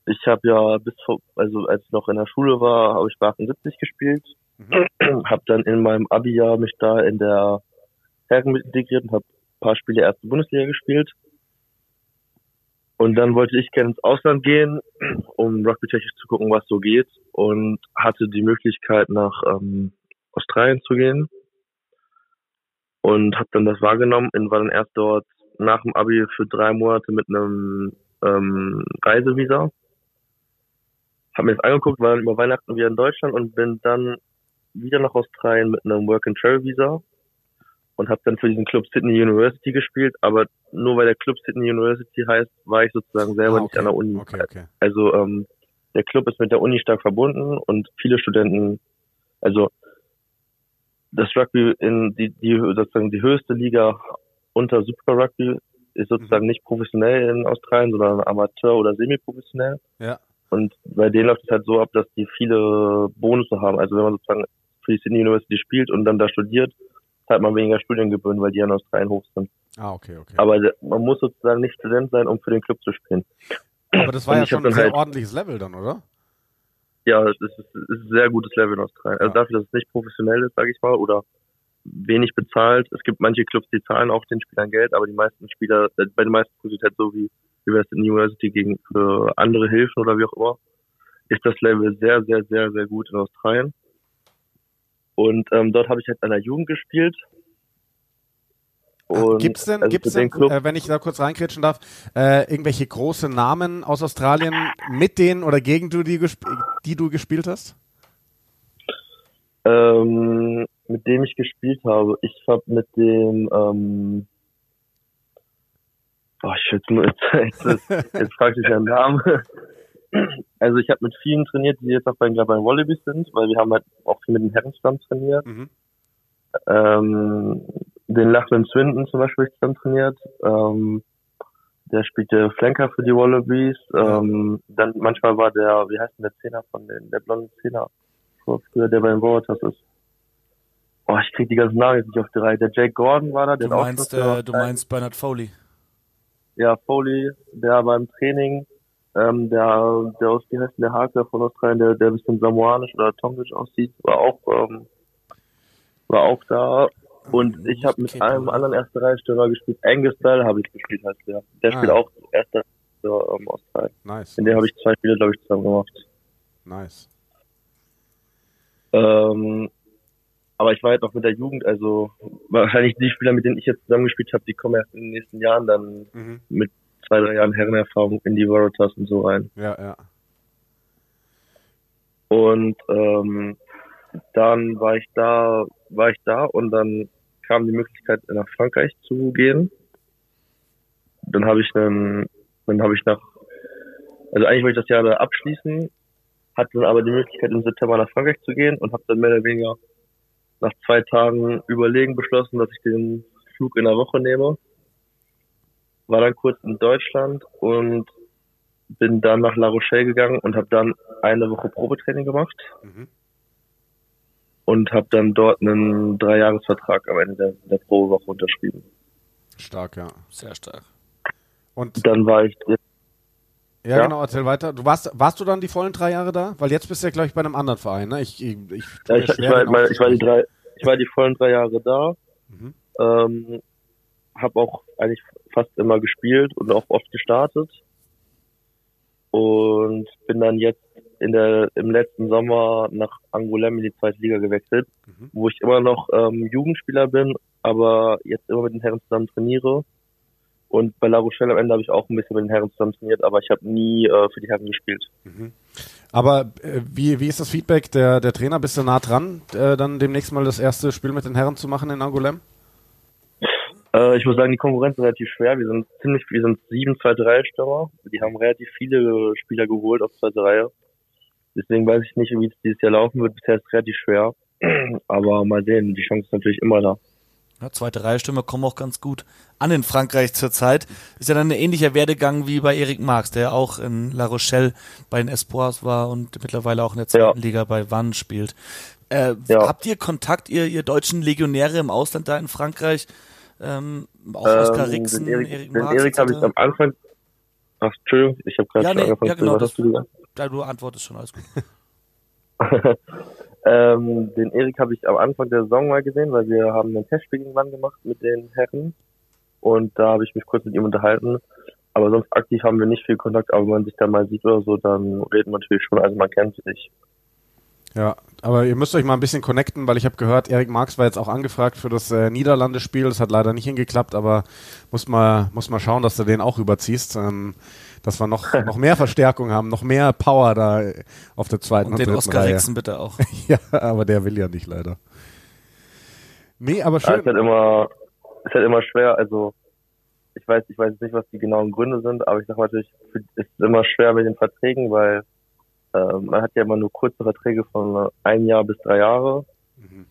ich habe ja bis vor, also als ich noch in der Schule war, habe ich bei 78 gespielt. Mhm. habe dann in meinem Abi-Jahr mich da in der Herren mit integriert und habe ein paar Spiele erste Bundesliga gespielt. Und dann wollte ich gerne ins Ausland gehen, um rugby-technisch zu gucken, was so geht. Und hatte die Möglichkeit, nach ähm, Australien zu gehen. Und habe dann das wahrgenommen und war dann erst dort nach dem Abi für drei Monate mit einem ähm, Reisevisa habe mir das angeguckt, war dann über Weihnachten wieder in Deutschland und bin dann wieder nach Australien mit einem Work-and-Travel-Visa und habe dann für diesen Club Sydney University gespielt, aber nur weil der Club Sydney University heißt, war ich sozusagen selber ah, okay. nicht an der Uni. Okay, okay. Also ähm, der Club ist mit der Uni stark verbunden und viele Studenten, also das Rugby in die, die sozusagen die höchste Liga unter Super Rugby ist sozusagen mhm. nicht professionell in Australien, sondern Amateur oder semi-professionell. Ja. Und bei denen läuft es halt so ab, dass die viele Bonusse haben. Also wenn man sozusagen für die Sydney University spielt und dann da studiert, hat man weniger Studiengebühren, weil die an Australien hoch sind. Ah, okay, okay. Aber man muss sozusagen nicht Student sein, um für den Club zu spielen. Aber das war und ja schon ein sehr halt, ordentliches Level dann, oder? Ja, es ist, ist, ein sehr gutes Level in Australien. Also ja. dafür, dass es nicht professionell ist, sage ich mal, oder wenig bezahlt. Es gibt manche Clubs, die zahlen auch den Spielern Geld, aber die meisten Spieler, äh, bei den meisten ist es halt so wie University University gegen für andere Hilfen oder wie auch immer, ist das Level sehr, sehr, sehr, sehr gut in Australien. Und ähm, dort habe ich halt an der Jugend gespielt. Gibt es denn, also gibt's denn äh, wenn ich da kurz reinkretschen darf, äh, irgendwelche große Namen aus Australien, mit denen oder gegen du die, die du gespielt hast? Ähm, mit dem ich gespielt habe. Ich habe mit dem ähm, Oh, ich jetzt, jetzt, jetzt, jetzt fragst du dich einen Namen. Also ich habe mit vielen trainiert, die jetzt auch bei, bei Wallabies sind, weil wir haben halt auch viel mit dem Herrenstamm trainiert. Mhm. Ähm, den Lachlan Swinton zum Beispiel ich dann trainiert. Ähm, der spielte Flanker für die Wallabies. Ähm, dann manchmal war der, wie heißt denn der Zehner von den, der blonde Zehner? früher, der bei den Warriors ist. Oh, ich krieg die ganzen Namen jetzt nicht auf die Reihe. Der Jake Gordon war da, der du meinst, äh, du meinst Bernard Foley. Ja, Foley, der beim Training, ähm, der, der aus die Hessen, der Haker von Australien, der, der ein bisschen samoanisch oder tongisch aussieht, war auch, ähm, war auch da. Und ich habe mit einem anderen erste Reihe gespielt. Angus Bell habe ich gespielt, heißt der. Der ah. spielt auch erste Reihe ähm, Australien. Nice. In der habe ich zwei Spiele, glaube ich, zusammen gemacht. Nice. Ähm, aber ich war halt noch mit der Jugend, also wahrscheinlich die Spieler, mit denen ich jetzt zusammengespielt habe, die kommen erst in den nächsten Jahren dann mhm. mit zwei, drei Jahren Herrenerfahrung in die Veritas und so rein. Ja, ja. Und ähm, dann war ich da, war ich da und dann kam die Möglichkeit nach Frankreich zu gehen. Dann habe ich einen, dann habe ich nach, also eigentlich wollte ich das Jahr da abschließen, hatte dann aber die Möglichkeit im September nach Frankreich zu gehen und habe dann mehr oder weniger nach zwei Tagen überlegen beschlossen, dass ich den Flug in der Woche nehme. War dann kurz in Deutschland und bin dann nach La Rochelle gegangen und habe dann eine Woche Probetraining gemacht. Mhm und habe dann dort einen Dreijahresvertrag am Ende der, der Probewoche unterschrieben. Stark, ja. Sehr stark. Und dann war ich. Ja, ja, genau, erzähl weiter. Du warst, warst du dann die vollen drei Jahre da? Weil jetzt bist du ja, glaube ich, bei einem anderen Verein, ne? Ich, ich, ich, ja, ich, ich, war, meine, ich, war, die drei, ich war die vollen drei Jahre da. Mhm. Ähm, habe auch eigentlich fast immer gespielt und auch oft gestartet. Und bin dann jetzt in der, im letzten Sommer nach Angoulême in die zweite Liga gewechselt, mhm. wo ich immer noch ähm, Jugendspieler bin, aber jetzt immer mit den Herren zusammen trainiere. Und bei La Rochelle am Ende habe ich auch ein bisschen mit den Herren zusammen trainiert, aber ich habe nie äh, für die Herren gespielt. Mhm. Aber äh, wie, wie ist das Feedback der, der Trainer? Bist du nah dran, äh, dann demnächst mal das erste Spiel mit den Herren zu machen in Angoulême? Äh, ich muss sagen, die Konkurrenz ist relativ schwer. Wir sind ziemlich, wir sind sieben zweite Reihe Stürmer. Die haben relativ viele Spieler geholt auf zweite Reihe. Deswegen weiß ich nicht, wie es dieses Jahr laufen wird. Bisher ist es relativ schwer. Aber mal sehen, die Chance ist natürlich immer da. Ja, zweite Reihe Stimme kommen auch ganz gut an in Frankreich zurzeit. Ist ja dann ein ähnlicher Werdegang wie bei Erik Marx, der auch in La Rochelle bei den Espoirs war und mittlerweile auch in der zweiten ja. Liga bei Wann spielt. Äh, ja. Habt ihr Kontakt, ihr, ihr deutschen Legionäre im Ausland da in Frankreich? Ähm, auch ähm, Oskar Rixen, Erik, Erik Marx? Erik habe ich am Anfang. Ach, Entschuldigung, ich habe gerade ja, nee, angefangen. Ja, genau, das, du ja, du antwortest schon, alles gut. ähm, den Erik habe ich am Anfang der Saison mal gesehen, weil wir haben ein Testspiel gegen Mann gemacht mit den Herren. Und da habe ich mich kurz mit ihm unterhalten. Aber sonst aktiv haben wir nicht viel Kontakt, aber wenn man sich da mal sieht oder so, dann redet man natürlich schon, also man kennt sich. Ja, aber ihr müsst euch mal ein bisschen connecten, weil ich habe gehört, Erik Marx war jetzt auch angefragt für das äh, Niederlandespiel. Das hat leider nicht hingeklappt, aber muss mal, muss mal schauen, dass du den auch überziehst. Ähm, dass wir noch, noch mehr Verstärkung haben, noch mehr Power da auf der zweiten und, und den Oscar Reihe. Bitte auch. ja, aber der will ja nicht leider. Nee, aber schön. Ja, ist halt immer, ist halt immer schwer, also ich weiß, ich weiß nicht, was die genauen Gründe sind, aber ich sag natürlich, es ist immer schwer mit den Verträgen, weil äh, man hat ja immer nur kurze Verträge von ein Jahr bis drei Jahre. Mhm.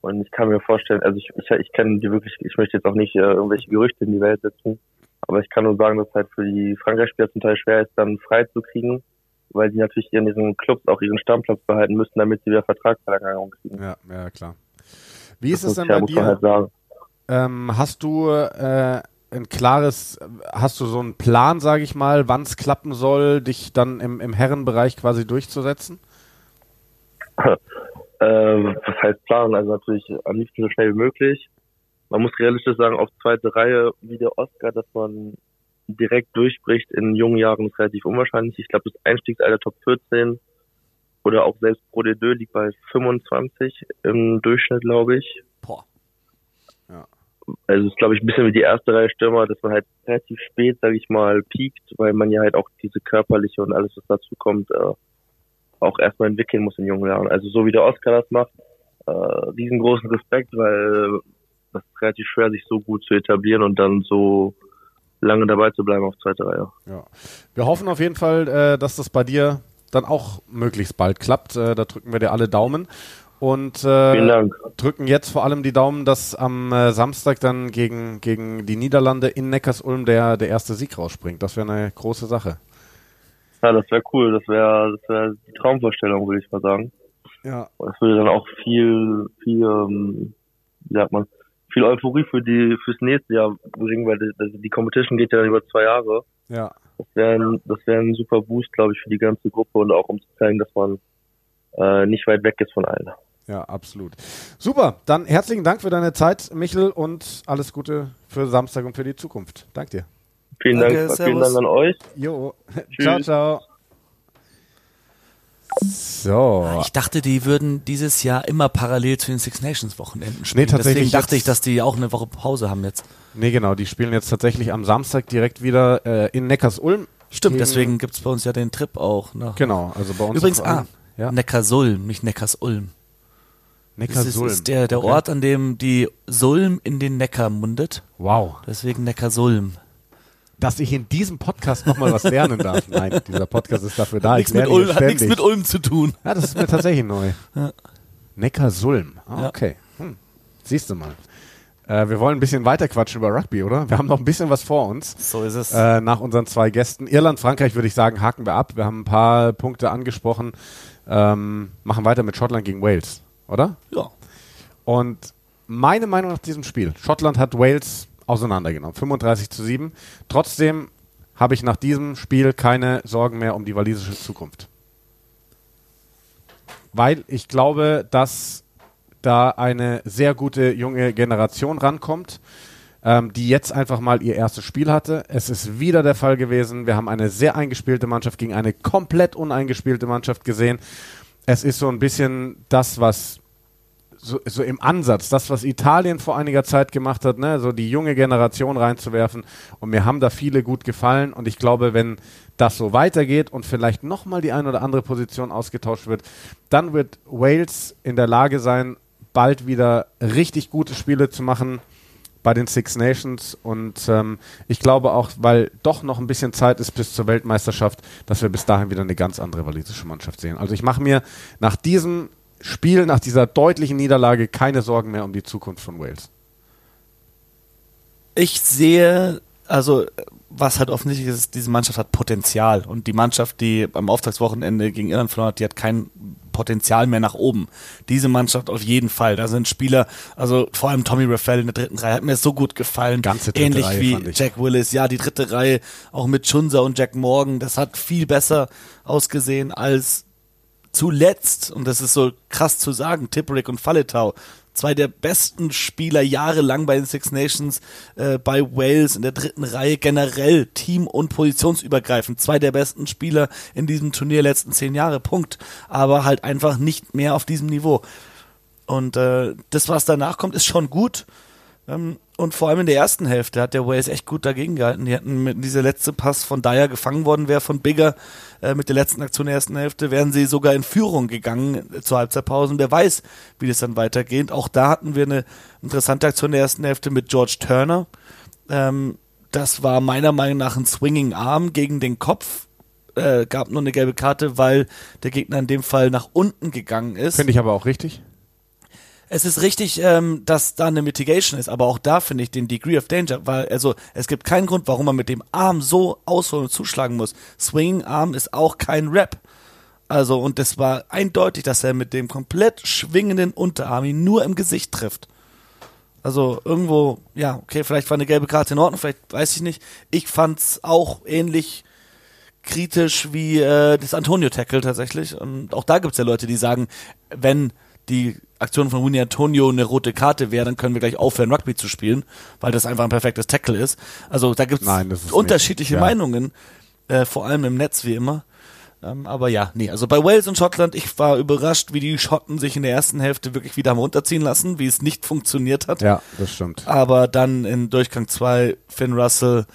Und ich kann mir vorstellen, also ich, ich, ich kenne die wirklich, ich möchte jetzt auch nicht äh, irgendwelche Gerüchte in die Welt setzen, aber ich kann nur sagen, dass es halt für die Frankreich-Spieler zum Teil schwer ist, dann frei zu kriegen, weil sie natürlich in diesen Clubs auch ihren Stammplatz behalten müssen, damit sie wieder Vertragsverlängerung kriegen. Ja, ja, klar. Wie ist es denn bei dir? Halt ähm, hast du äh, ein klares, hast du so einen Plan, sage ich mal, wann es klappen soll, dich dann im, im Herrenbereich quasi durchzusetzen? äh, was heißt Plan? Also natürlich am liebsten so schnell wie möglich man muss realistisch sagen, auf zweite Reihe wie der Oscar, dass man direkt durchbricht in jungen Jahren ist relativ unwahrscheinlich. Ich glaube, das Einstiegsalter Top 14 oder auch selbst Pro de Deux liegt bei 25 im Durchschnitt, glaube ich. Boah. Ja. Also es ist, glaube ich, ein bisschen wie die erste Reihe Stürmer, dass man halt relativ spät, sage ich mal, piekt, weil man ja halt auch diese körperliche und alles, was dazu kommt, äh, auch erstmal entwickeln muss in jungen Jahren. Also so wie der Oscar das macht, äh, riesengroßen Respekt, weil das ist relativ schwer, sich so gut zu etablieren und dann so lange dabei zu bleiben auf zweiter Reihe. Ja. Wir hoffen auf jeden Fall, äh, dass das bei dir dann auch möglichst bald klappt. Äh, da drücken wir dir alle Daumen. Und äh, drücken jetzt vor allem die Daumen, dass am äh, Samstag dann gegen, gegen die Niederlande in Neckarsulm der, der erste Sieg rausspringt. Das wäre eine große Sache. Ja, das wäre cool. Das wäre das wär die Traumvorstellung, würde ich mal sagen. Ja. Das würde dann auch viel, viel, ähm, wie sagt man, viel Euphorie für die fürs nächste Jahr bringen, weil die, die Competition geht ja dann über zwei Jahre. Ja. Das wäre ein, das wäre ein super Boost, glaube ich, für die ganze Gruppe und auch um zu zeigen, dass man äh, nicht weit weg ist von allen. Ja, absolut. Super, dann herzlichen Dank für deine Zeit, Michel, und alles Gute für Samstag und für die Zukunft. Dank dir. Vielen Danke, Dank, vielen servus. Dank an euch. Jo, Tschüss. ciao, ciao. So, Ich dachte, die würden dieses Jahr immer parallel zu den Six Nations Wochenenden spielen. tatsächlich Deswegen dachte ich, dass die auch eine Woche Pause haben jetzt. nee, genau, die spielen jetzt tatsächlich am Samstag direkt wieder äh, in Neckars-Ulm. Stimmt, deswegen gibt's bei uns ja den Trip auch. Ne? Genau, also bei uns. Übrigens, ah, ja, Neckarsulm, nicht Neckarsulm. Das ist, Neckarsulm. ist der, der Okay. Ort, an dem die Sulm in den Neckar mundet. Wow, Deswegen Neckarsulm. Dass ich in diesem Podcast nochmal was lernen darf. Nein, dieser Podcast ist dafür da. nichts ich mit Ulm, hat nichts mit Ulm zu tun. Ja, das ist mir tatsächlich neu. Ja. Neckarsulm. Ah, Ja. okay. Hm. Siehst du mal. Äh, wir wollen ein bisschen weiter quatschen über Rugby, oder? Wir haben noch ein bisschen was vor uns. So ist es. Äh, nach unseren zwei Gästen. Irland, Frankreich würde ich sagen, haken wir ab. Wir haben ein paar Punkte angesprochen. Ähm, machen weiter mit Schottland gegen Wales, oder? ja. Und meine Meinung nach diesem Spiel, Schottland hat Wales auseinandergenommen, 35 zu 7. Trotzdem habe ich nach diesem Spiel keine Sorgen mehr um die walisische Zukunft. Weil ich glaube, dass da eine sehr gute junge Generation rankommt, ähm, die jetzt einfach mal ihr erstes Spiel hatte. Es ist wieder der Fall gewesen. Wir haben eine sehr eingespielte Mannschaft gegen eine komplett uneingespielte Mannschaft gesehen. Es ist so ein bisschen das, was so, so im Ansatz, das, was Italien vor einiger Zeit gemacht hat, ne, so die junge Generation reinzuwerfen. Und mir haben da viele gut gefallen. Und ich glaube, wenn das so weitergeht und vielleicht nochmal die eine oder andere Position ausgetauscht wird, dann wird Wales in der Lage sein, bald wieder richtig gute Spiele zu machen bei den Six Nations. Und ähm, ich glaube auch, weil doch noch ein bisschen Zeit ist bis zur Weltmeisterschaft, dass wir bis dahin wieder eine ganz andere walisische Mannschaft sehen. Also ich mache mir nach diesem Spiel, nach dieser deutlichen Niederlage keine Sorgen mehr um die Zukunft von Wales. Ich sehe, also was halt offensichtlich ist, diese Mannschaft hat Potenzial. Und die Mannschaft, die beim Auftagswochenende gegen Irland verloren hat, die hat kein Potenzial mehr nach oben. Diese Mannschaft auf jeden Fall. Da sind Spieler, also vor allem Tommy Raffel in der dritten Reihe hat mir so gut gefallen. Ganze dritte Ähnlich Reihe, wie. Jack Willis. Ja, die dritte Reihe, auch mit Chunza und Jack Morgan, das hat viel besser ausgesehen als zuletzt, und das ist so krass zu sagen, Tipperick und Falletau, zwei der besten Spieler jahrelang bei den Six Nations, äh, bei Wales in der dritten Reihe, generell team- und positionsübergreifend, zwei der besten Spieler in diesem Turnier letzten zehn Jahre, Punkt. Aber halt einfach nicht mehr auf diesem Niveau. Und äh, das, was danach kommt, ist schon gut. Ähm, und vor allem in der ersten Hälfte hat der Wales echt gut dagegen gehalten. Die hatten mit dieser letzte Pass von Dyer gefangen worden wäre von Bigger äh, mit der letzten Aktion der ersten Hälfte, wären sie sogar in Führung gegangen äh, zur Halbzeitpause. Und wer weiß, wie das dann weitergeht. Auch da hatten wir eine interessante Aktion der ersten Hälfte mit George Turner. Ähm, das war meiner Meinung nach ein Swinging Arm gegen den Kopf. Äh, gab nur eine gelbe Karte, weil der Gegner in dem Fall nach unten gegangen ist. Finde ich aber auch richtig. Es ist richtig, ähm, dass da eine Mitigation ist, aber auch da finde ich den Degree of Danger, weil also es gibt keinen Grund, warum man mit dem Arm so ausholen und zuschlagen muss. Swing Arm ist auch kein Rap. Also und es war eindeutig, dass er mit dem komplett schwingenden Unterarm ihn nur im Gesicht trifft. Also irgendwo, ja, okay, vielleicht war eine gelbe Karte in Ordnung, vielleicht weiß ich nicht. Ich fand's auch ähnlich kritisch wie äh, das Antonio-Tackle tatsächlich. Und auch da gibt's ja Leute, die sagen, wenn die Aktion von Winnie Antonio eine rote Karte wäre, dann können wir gleich aufhören, Rugby zu spielen, weil das einfach ein perfektes Tackle ist. Also da das ist unterschiedliche nicht, ja. Meinungen, äh, vor allem im Netz wie immer. Ähm, aber ja, nee, also bei Wales und Schottland, ich war überrascht, wie die Schotten sich in der ersten Hälfte wirklich wieder haben runterziehen lassen, wie es nicht funktioniert hat. Ja, das stimmt. Aber dann in Durchgang 2 Finn Russell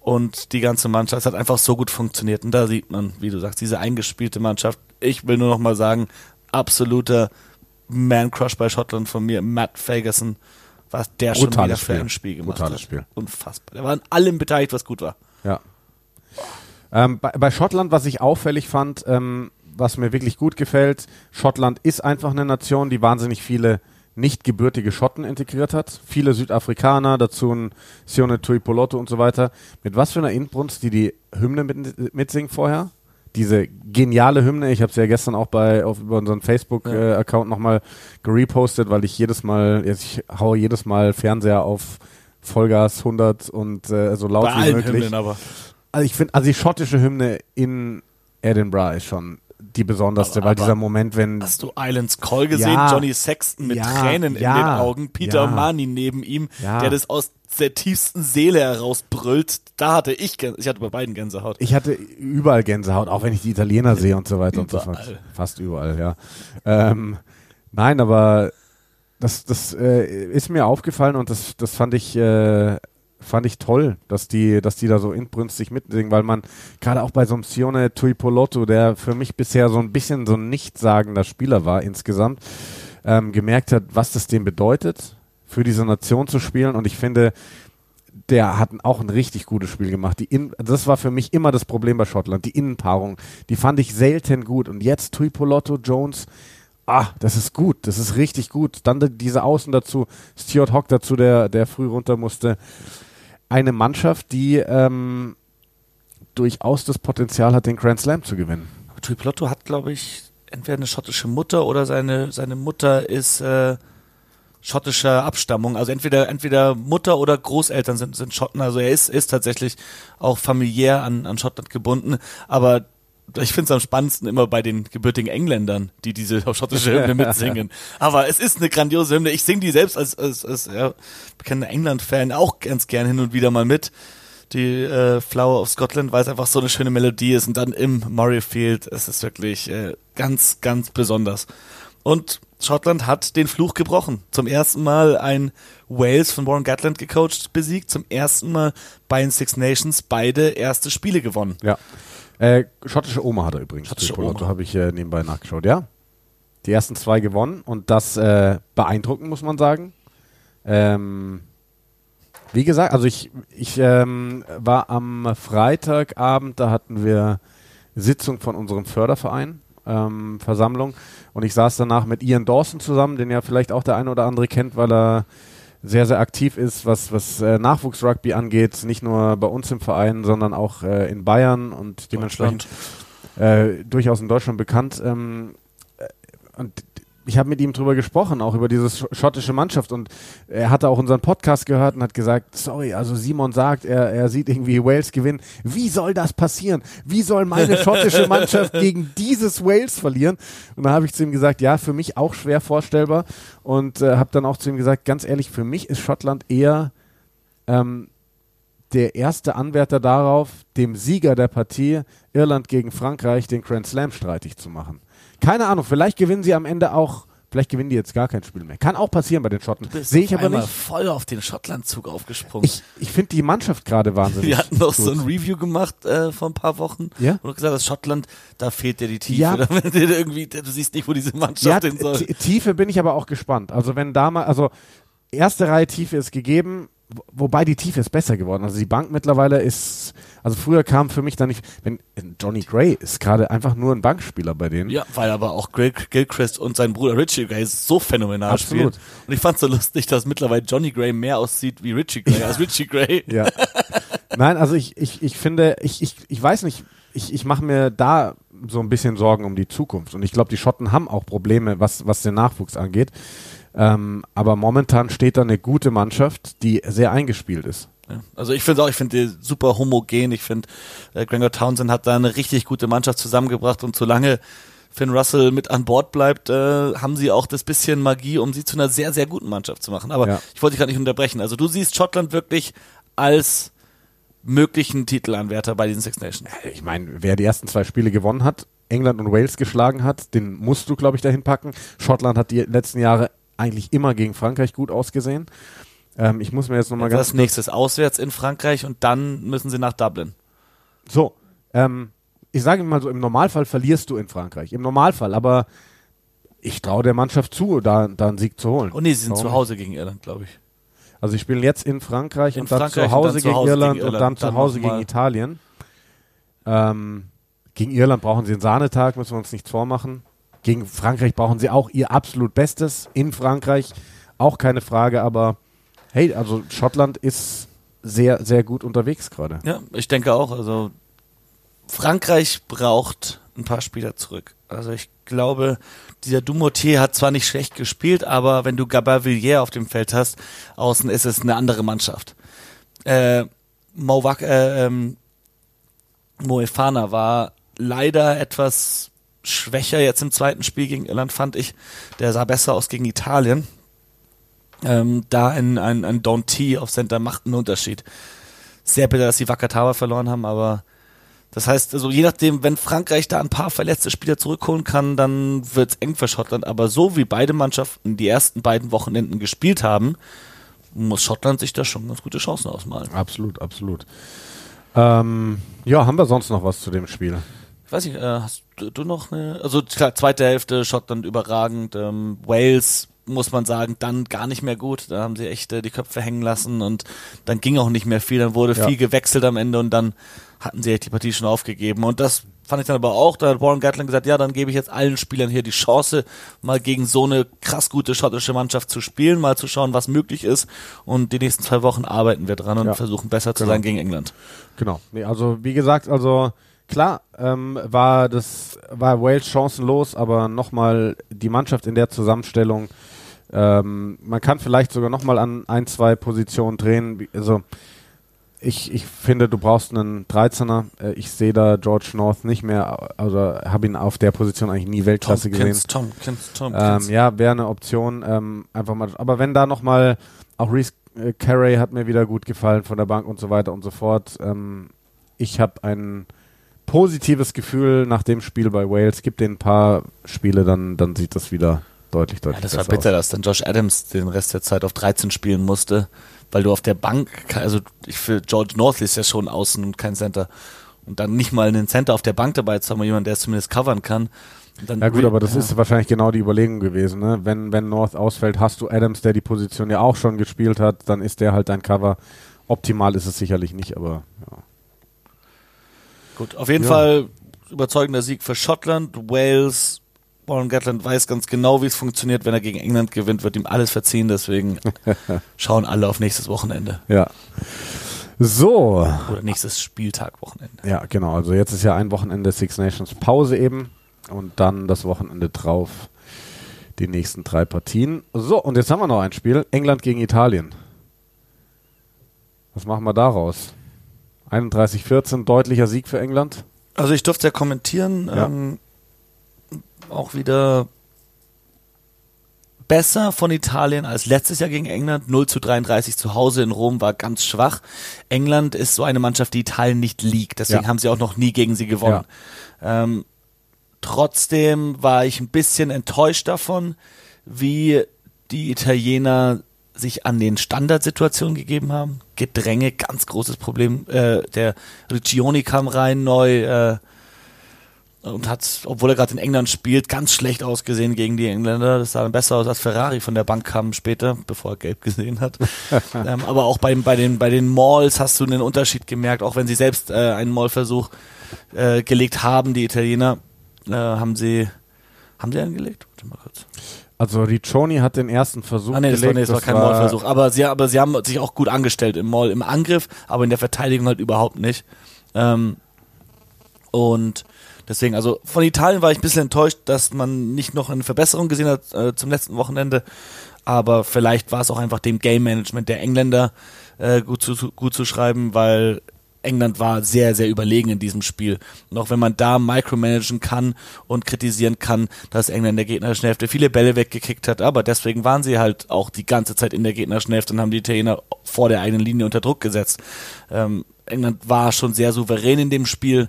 und die ganze Mannschaft, es hat einfach so gut funktioniert. Und da sieht man, wie du sagst, diese eingespielte Mannschaft. Ich will nur noch mal sagen, absoluter Man-Crush bei Schottland von mir, Matt Ferguson, was der schon Brutales wieder für Spiel. ein Spiel gemacht Brutales hat. Spiel. Unfassbar. Der war an allem beteiligt, was gut war. Ja. Ähm, bei, bei Schottland, was ich auffällig fand, ähm, was mir wirklich gut gefällt, Schottland ist einfach eine Nation, die wahnsinnig viele nicht gebürtige Schotten integriert hat. Viele Südafrikaner, dazu ein Sione Tuipoloto und so weiter. Mit was für einer Inbrunst, die die Hymne mit, mitsingen vorher. Diese geniale Hymne, ich habe es ja gestern auch bei auf über unseren Facebook-Account Ja. äh, nochmal gerepostet, weil ich jedes Mal, jetzt ich haue jedes Mal Fernseher auf Vollgas 100 und äh, so laut Bei wie allen möglich. Hymnen aber. Also ich finde, also die schottische Hymne in Edinburgh ist schon die besonderste, Aber- weil aber- dieser Moment, wenn Hast du Islands Call gesehen? Ja. Johnny Sexton mit Ja, Tränen in ja, den Augen, Peter. Mani neben ihm, der das aus der tiefsten Seele herausbrüllt. Da hatte ich, ich hatte bei beiden Gänsehaut. ich hatte überall Gänsehaut, auch wenn ich die Italiener sehe und so weiter und so fort. Überall. Fast überall, ja. Ähm, nein, aber das, das äh, ist mir aufgefallen und das, das fand ich, äh, fand ich toll, dass die, dass die da so inbrünstig mitsingen, weil man gerade auch bei so einem Sione Tuipolotto, der für mich bisher so ein bisschen so ein nichtssagender Spieler war insgesamt, ähm, gemerkt hat, was das dem bedeutet, für diese Nation zu spielen und ich finde, der hat auch ein richtig gutes Spiel gemacht. Die In das war für mich immer das Problem bei Schottland. Die Innenpaarung, die fand ich selten gut. Und jetzt Tuipolotto, Jones, ah, das ist gut, das ist richtig gut. Dann die- diese Außen dazu, Stuart Hawk dazu, der, der früh runter musste. Eine Mannschaft, die ähm, durchaus das Potenzial hat, den Grand Slam zu gewinnen. Aber Tuipolotto hat, glaube ich, entweder eine schottische Mutter oder seine, seine Mutter ist äh, schottischer Abstammung. Also entweder, entweder Mutter oder Großeltern sind, sind Schotten. Also er ist, ist tatsächlich auch familiär an, an Schottland gebunden. Aber ich finde es am spannendsten immer bei den gebürtigen Engländern, die diese schottische Hymne mitsingen. Aber es ist eine grandiose Hymne. Ich singe die selbst als, als, als ja, bekannter England-Fan auch ganz gern hin und wieder mal mit. Die äh, Flower of Scotland, weil es einfach so eine schöne Melodie ist. Und dann im Murrayfield, es ist wirklich äh, ganz, ganz besonders. Und Schottland hat den Fluch gebrochen. Zum ersten Mal ein Wales von Warren Gatland gecoacht besiegt. Zum ersten Mal bei den Six Nations beide erste Spiele gewonnen. Ja. Äh, schottische Oma hat er übrigens. Schottische Oma. habe ich äh, nebenbei nachgeschaut, ja. Die ersten zwei gewonnen und das äh, beeindruckend, muss man sagen. Ähm, wie gesagt, also ich, ich ähm, war am Freitagabend, da hatten wir Sitzung von unserem Förderverein, ähm, Versammlung, und ich saß danach mit Ian Dawson zusammen, den ja vielleicht auch der eine oder andere kennt, weil er sehr, sehr aktiv ist, was, was äh, Nachwuchsrugby angeht, nicht nur bei uns im Verein, sondern auch äh, in Bayern und dementsprechend äh, durchaus in Deutschland bekannt. Ähm, äh, und ich habe mit ihm drüber gesprochen, auch über diese sch- schottische Mannschaft. Und er hatte auch unseren Podcast gehört und hat gesagt, sorry, also Simon sagt, er, er sieht irgendwie Wales gewinnen. Wie soll das passieren? Wie soll meine schottische Mannschaft gegen dieses Wales verlieren? Und da habe ich zu ihm gesagt, ja, für mich auch schwer vorstellbar. Und äh, habe dann auch zu ihm gesagt, ganz ehrlich, für mich ist Schottland eher ähm, der erste Anwärter darauf, dem Sieger der Partie Irland gegen Frankreich den Grand Slam streitig zu machen. Keine Ahnung, vielleicht gewinnen sie am Ende auch, vielleicht gewinnen die jetzt gar kein Spiel mehr. Kann auch passieren bei den Schotten. Sehe ich aber nicht. voll auf den Schottland-Zug aufgesprungen. Ich, ich finde die Mannschaft gerade wahnsinnig. Wir hatten noch so ein Review gemacht äh, vor ein paar Wochen Ja? und gesagt hast, Schottland, da fehlt dir die Tiefe. Ja. Da, du irgendwie, du siehst nicht, wo diese Mannschaft ja, hin soll. Tiefe bin ich aber auch gespannt. Also wenn da mal, also erste Reihe Tiefe ist gegeben, wobei die Tiefe ist besser geworden. Also die Bank mittlerweile ist, also früher kam für mich da nicht, wenn Johnny Gray ist gerade einfach nur ein Bankspieler bei denen. Ja, weil aber auch Gil Gilchrist und sein Bruder Richie Gray so phänomenal Absolut. spielen. Und ich fand so lustig, dass mittlerweile Johnny Gray mehr aussieht wie Richie Gray als Richie Gray. Ja. Nein, also ich, ich, ich finde, ich, ich, ich weiß nicht, ich, ich mache mir da so ein bisschen Sorgen um die Zukunft. Und ich glaube, die Schotten haben auch Probleme, was, was den Nachwuchs angeht. Ähm, aber momentan steht da eine gute Mannschaft, die sehr eingespielt ist. Ja. Also ich finde auch, ich finde die super homogen. Ich finde, äh, Granger Townsend hat da eine richtig gute Mannschaft zusammengebracht und solange Finn Russell mit an Bord bleibt, äh, haben sie auch das bisschen Magie, um sie zu einer sehr, sehr guten Mannschaft zu machen. Aber Ja. ich wollte dich gerade nicht unterbrechen. Also du siehst Schottland wirklich als möglichen Titelanwärter bei diesen Six Nations. Ich meine, wer die ersten zwei Spiele gewonnen hat, England und Wales geschlagen hat, den musst du, glaube ich, dahin packen. Schottland hat die letzten Jahre eigentlich immer gegen Frankreich gut ausgesehen. Ähm, ich muss mir jetzt nochmal ganz Das nächstes auswärts in Frankreich und dann müssen sie nach Dublin. So, ähm, ich sage mal so, im Normalfall verlierst du in Frankreich. Im Normalfall, aber ich traue der Mannschaft zu, da, da einen Sieg zu holen. Oh nee, sie sind Warum zu Hause gegen Irland, glaube ich. Also sie spielen jetzt in Frankreich In und dann Frankreich zu Hause, und dann zu gegen, Hause Irland gegen und Irland. dann zu Dann Hause noch gegen Italien. Ähm, gegen Irland brauchen sie einen Sahnetag, müssen wir uns nichts vormachen. Gegen Frankreich brauchen sie auch ihr absolut Bestes. In Frankreich auch keine Frage, aber hey, also Schottland ist sehr, sehr gut unterwegs gerade. Ja, ich denke auch. Also Frankreich braucht ein paar Spieler zurück. Also ich glaube, dieser Dumotier hat zwar nicht schlecht gespielt, aber wenn du Gabavillier auf dem Feld hast, außen ist es eine andere Mannschaft. Äh, Mowak, äh, ähm, Moefana war leider etwas schwächer jetzt im zweiten Spiel gegen Irland, fand ich. Der sah besser aus gegen Italien. Ähm, da ein, ein, ein Don T auf Center macht einen Unterschied. Sehr bitter, dass die Wakatawa verloren haben, aber das heißt, also je nachdem, wenn Frankreich da ein paar verletzte Spieler zurückholen kann, dann wird's eng für Schottland. Aber so wie beide Mannschaften die ersten beiden Wochenenden gespielt haben, muss Schottland sich da schon ganz gute Chancen ausmalen. Absolut, absolut. Ähm, ja, haben wir sonst noch was zu dem Spiel? Ich weiß nicht, äh, hast du, noch eine? Also klar, zweite Hälfte, Schottland überragend, ähm, Wales muss man sagen, dann gar nicht mehr gut. Da haben sie echt äh, die Köpfe hängen lassen und dann ging auch nicht mehr viel. Dann wurde Ja. viel gewechselt am Ende und dann hatten sie echt die Partie schon aufgegeben. Und das fand ich dann aber auch. Da hat Warren Gatland gesagt, ja, dann gebe ich jetzt allen Spielern hier die Chance, mal gegen so eine krass gute schottische Mannschaft zu spielen, mal zu schauen, was möglich ist. Und die nächsten zwei Wochen arbeiten wir dran und Ja. versuchen besser zu Genau. sein gegen England. Genau. Nee, also wie gesagt, also klar, ähm, war das war Wales chancenlos, aber nochmal die Mannschaft in der Zusammenstellung. Ähm, man kann vielleicht sogar nochmal an ein, zwei Positionen drehen. Also ich, ich finde, du brauchst einen 13er. Äh, ich sehe da George North nicht mehr, also habe ihn auf der Position eigentlich nie Weltklasse gesehen. Tompkins, Tompkins, Ähm, Tompkins. ja, wäre eine Option. Ähm, einfach mal. Aber wenn da nochmal, auch Reese äh, Carey hat mir wieder gut gefallen von der Bank und so weiter und so fort. Ähm, ich habe ein positives Gefühl nach dem Spiel bei Wales. Gibt den ein paar Spiele, dann, dann sieht das wieder deutlich, Ja, deutlich das war bitter, dass dann Josh Adams den Rest der Zeit auf 13 spielen musste, weil du auf der Bank, also ich für George North ist ja schon außen und kein Center. Und dann nicht mal einen Center auf der Bank dabei zu haben, jemand, der es zumindest covern kann. Ja gut, aber das ja. ist wahrscheinlich genau die Überlegung gewesen. Ne? Wenn, wenn North ausfällt, hast du Adams, der die Position ja auch schon gespielt hat, dann ist der halt dein Cover. Optimal ist es sicherlich nicht, aber ja. Gut, auf jeden Ja. Fall überzeugender Sieg für Schottland, Wales. Warren Gatland weiß ganz genau, wie es funktioniert. Wenn er gegen England gewinnt, wird ihm alles verziehen. Deswegen schauen alle auf nächstes Wochenende. ja. So, Oder nächstes Spieltag Wochenende. Ja, genau. Also jetzt ist ja ein Wochenende Six Nations Pause eben und dann das Wochenende drauf die nächsten drei Partien. So, und jetzt haben wir noch ein Spiel. England gegen Italien. Was machen wir daraus? 31-14, deutlicher Sieg für England. Also ich durfte ja kommentieren, Ja. ähm, auch wieder besser von Italien als letztes Jahr gegen England. 0 zu 33 zu Hause in Rom war ganz schwach. England ist so eine Mannschaft, die Italien nicht liegt. Deswegen Ja. haben sie auch noch nie gegen sie gewonnen. Ähm, trotzdem war ich ein bisschen enttäuscht davon, wie die Italiener sich an den Standardsituationen gegeben haben. Gedränge, ganz großes Problem. Äh, der Riccioni kam rein neu äh, und hat, obwohl er gerade in England spielt, ganz schlecht ausgesehen gegen die Engländer. Das sah dann besser aus als Ferrari von der Bank kam später, bevor er gelb gesehen hat. ähm, aber auch bei, bei, den, bei den Malls hast du einen Unterschied gemerkt, auch wenn sie selbst äh, einen Mallversuch äh, gelegt haben, die Italiener, äh, haben sie haben sie einen gelegt? Warte mal kurz. Also Riccioni hat den ersten Versuch Ah nee, das war, nee, das war kein Mallversuch. Aber sie, aber sie haben sich auch gut angestellt im Mall, im Angriff, aber in der Verteidigung halt überhaupt nicht. Ähm, und deswegen, also von Italien war ich ein bisschen enttäuscht, dass man nicht noch eine Verbesserung gesehen hat äh, zum letzten Wochenende. Aber vielleicht war es auch einfach dem Game Management der Engländer äh, gut, zu, gut zu schreiben, weil England war sehr, sehr überlegen in diesem Spiel. Auch wenn man da micromanagen kann und kritisieren kann, dass England in der gegnerischen Hälfte viele Bälle weggekickt hat, aber deswegen waren sie halt auch die ganze Zeit in der gegnerischen Hälfte und haben die Italiener vor der eigenen Linie unter Druck gesetzt. Ähm, England war schon sehr souverän in dem Spiel,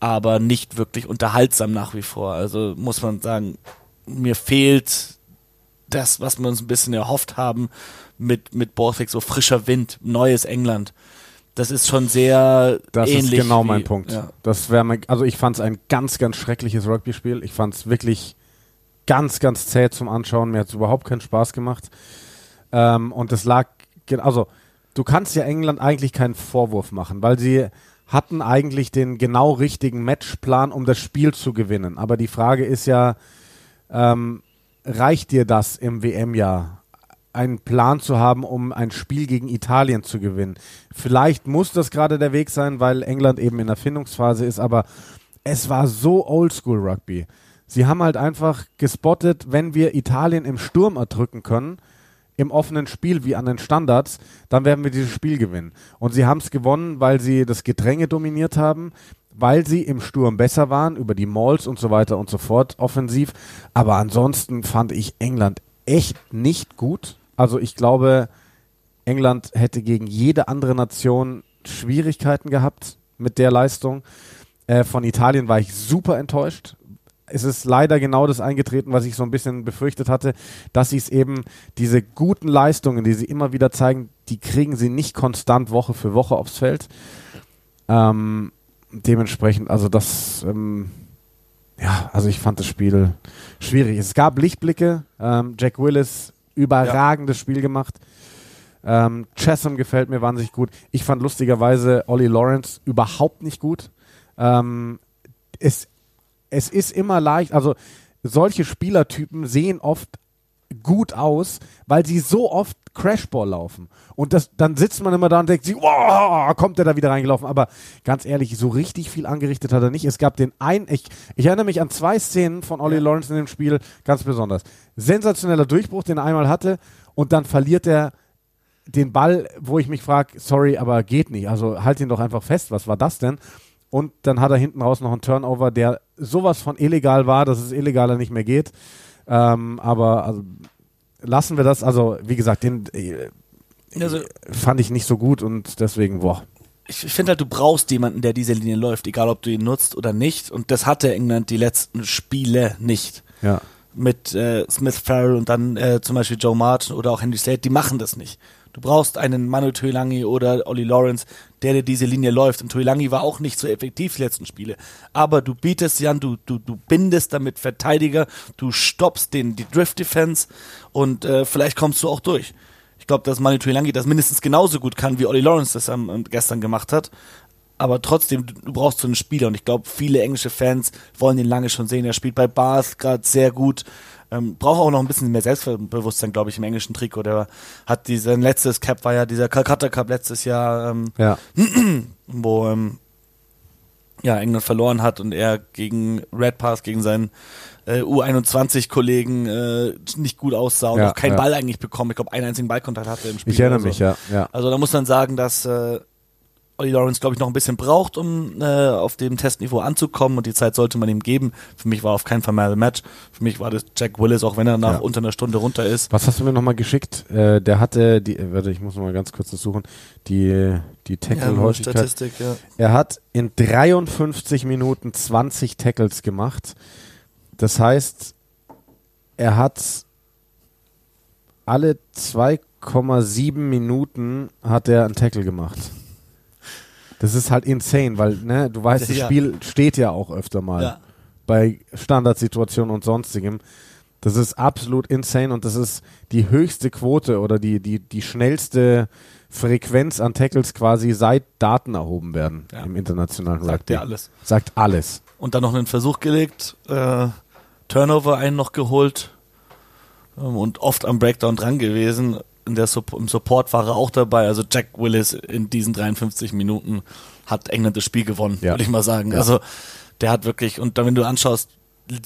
aber nicht wirklich unterhaltsam nach wie vor. Also muss man sagen, mir fehlt das, was wir uns ein bisschen erhofft haben mit, mit Borthwick, so frischer Wind, neues England. Das ist schon sehr Das ähnlich. ist genau wie, mein Punkt. Ja. Das wäre mein, also ich fand es ein ganz, ganz schreckliches Rugby-Spiel. Ich fand es wirklich ganz, ganz zäh zum Anschauen. Mir hat es überhaupt keinen Spaß gemacht. Ähm, und das lag, also du kannst ja England eigentlich keinen Vorwurf machen, weil sie hatten eigentlich den genau richtigen Matchplan, um das Spiel zu gewinnen. Aber die Frage ist ja, ähm, reicht dir das im WM-Jahr? Einen Plan zu haben, um ein Spiel gegen Italien zu gewinnen. Vielleicht muss das gerade der Weg sein, weil England eben in der Findungsphase ist, aber es war so Oldschool Rugby. Sie haben halt einfach gespottet, wenn wir Italien im Sturm erdrücken können, im offenen Spiel wie an den Standards, dann werden wir dieses Spiel gewinnen. Und sie haben es gewonnen, weil sie das Gedränge dominiert haben, weil sie im Sturm besser waren, über die Malls und so weiter und so fort, offensiv. Aber ansonsten fand ich England echt nicht gut. Also ich glaube, England hätte gegen jede andere Nation Schwierigkeiten gehabt mit der Leistung. Äh, von Italien war ich super enttäuscht. Es ist leider genau das eingetreten, was ich so ein bisschen befürchtet hatte, dass sie es eben, diese guten Leistungen, die sie immer wieder zeigen, die kriegen sie nicht konstant Woche für Woche aufs Feld. Ähm, dementsprechend, also das, ähm, ja, also ich fand das Spiel schwierig. Es gab Lichtblicke. Ähm, Jack Willis, überragendes ja. Spiel gemacht. Ähm, Chesham gefällt mir wahnsinnig gut. Ich fand lustigerweise Ollie Lawrence überhaupt nicht gut. Ähm, es, es ist immer leicht, also solche Spielertypen sehen oft gut aus, weil sie so oft Crashball laufen. Und das, dann sitzt man immer da und denkt sich, wow, kommt der da wieder reingelaufen. Aber ganz ehrlich, so richtig viel angerichtet hat er nicht. Es gab den einen, ich, ich erinnere mich an zwei Szenen von Ollie ja. Lawrence in dem Spiel ganz besonders. Sensationeller Durchbruch, den er einmal hatte und dann verliert er den Ball, wo ich mich frage, sorry, aber geht nicht. Also halt ihn doch einfach fest. Was war das denn? Und dann hat er hinten raus noch einen Turnover, der sowas von illegal war, dass es illegaler nicht mehr geht. Ähm, aber also, lassen wir das. Also, wie gesagt, den äh, also, fand ich nicht so gut und deswegen, boah. Ich, ich finde halt, du brauchst jemanden, der diese Linie läuft, egal ob du ihn nutzt oder nicht. Und das hatte England die letzten Spiele nicht. Ja. Mit äh, Smith Farrell und dann äh, zum Beispiel Joe Martin oder auch Henry Slade, die machen das nicht. Du brauchst einen Manu Tuilangi oder Ollie Lawrence, der dir diese Linie läuft. Und Tuilangi war auch nicht so effektiv die letzten Spiele. Aber du bietest Jan, du, du, du bindest damit Verteidiger, du stoppst den, die Drift Defense und äh, vielleicht kommst du auch durch. Ich glaube, dass Manu Tuilangi das mindestens genauso gut kann, wie Ollie Lawrence das ähm, gestern gemacht hat. Aber trotzdem, du brauchst so einen Spieler und ich glaube, viele englische Fans wollen ihn lange schon sehen. Er spielt bei Bath gerade sehr gut. Ähm, braucht auch noch ein bisschen mehr Selbstbewusstsein, glaube ich, im englischen Trikot. Der hat diesen letztes Cap war ja dieser Calcutta Cup letztes Jahr, ähm, ja. wo ähm, ja England verloren hat und er gegen Red Pass gegen seinen äh, U21-Kollegen äh, nicht gut aussah und ja, auch keinen ja. Ball eigentlich bekommen. Ich glaube, einen einzigen Ballkontakt hatte im Spiel. Ich erinnere so. mich, ja, ja. Also da muss man sagen, dass äh, Ollie Lawrence, glaube ich, noch ein bisschen braucht, um äh, auf dem Testniveau anzukommen und die Zeit sollte man ihm geben. Für mich war auf keinen Fall mehr ein Match. Für mich war das Jack Willis, auch wenn er nach Ja. unter einer Stunde runter ist. Was hast du mir nochmal geschickt? Äh, der hatte, die, äh, warte, ich muss noch mal ganz kurz das suchen, die, die Tackle-Häufigkeit. Statistik, ja. Er hat in 53 Minuten 20 Tackles gemacht. Das heißt, er hat alle 2,7 Minuten hat er einen Tackle gemacht. Das ist halt insane, weil, ne, du weißt, das Ja. Spiel steht ja auch öfter mal Ja. bei Standardsituationen und sonstigem. Das ist absolut insane und das ist die höchste Quote oder die, die, die schnellste Frequenz an Tackles quasi seit Daten erhoben werden Ja. im internationalen Sagt Rugby. dir alles. Sagt alles. Und dann noch einen Versuch gelegt, äh, Turnover einen noch geholt ähm, und oft am Breakdown dran gewesen. In der Supp Im Support war er auch dabei. Also Jack Willis in diesen 53 Minuten hat England das Spiel gewonnen, Ja. würde ich mal sagen. Ja. Also der hat wirklich, und dann, wenn du anschaust,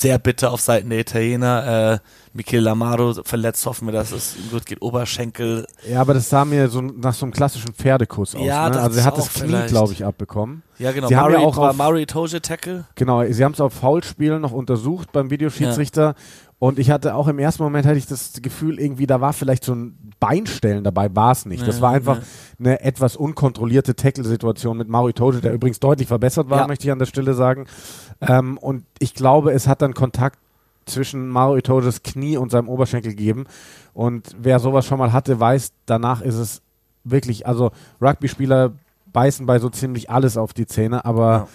sehr bitter auf Seiten der Italiener. Äh, Michele Amaro verletzt, hoffen wir, dass es ihm gut geht. Oberschenkel. Ja, aber das sah mir so nach so einem klassischen Pferdekuss aus. Ja, ne? dachte Also er hat das Knie, glaube ich, abbekommen. Ja, genau. Sie haben Murray ja auch auf- Murray Toje Tackle. Genau, sie haben es auf Foulspielen noch untersucht beim Videoschiedsrichter. Und ich hatte auch im ersten Moment hatte ich das Gefühl, irgendwie, da war vielleicht so ein Beinstellen dabei, war es nicht. Das Ja, war einfach ja. eine etwas unkontrollierte Tackle-Situation mit Mauri Toje, der übrigens deutlich verbessert war, Ja. möchte ich an der Stelle sagen. Ähm, und ich glaube, es hat dann Kontakt zwischen Mario Itoges Knie und seinem Oberschenkel gegeben. Und wer sowas schon mal hatte, weiß, danach ist es wirklich, also Rugby-Spieler beißen bei so ziemlich alles auf die Zähne, aber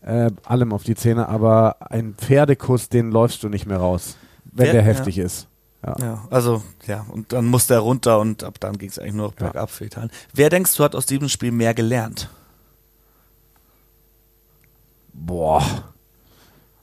äh, allem auf die Zähne, aber ein Pferdekuss, den läufst du nicht mehr raus, wenn Wer- der ja. heftig ist. Ja. Ja, also, ja, und dann musste er runter und ab dann ging es eigentlich nur noch bergab für Italien. Wer denkst du hat aus diesem Spiel mehr gelernt? Boah.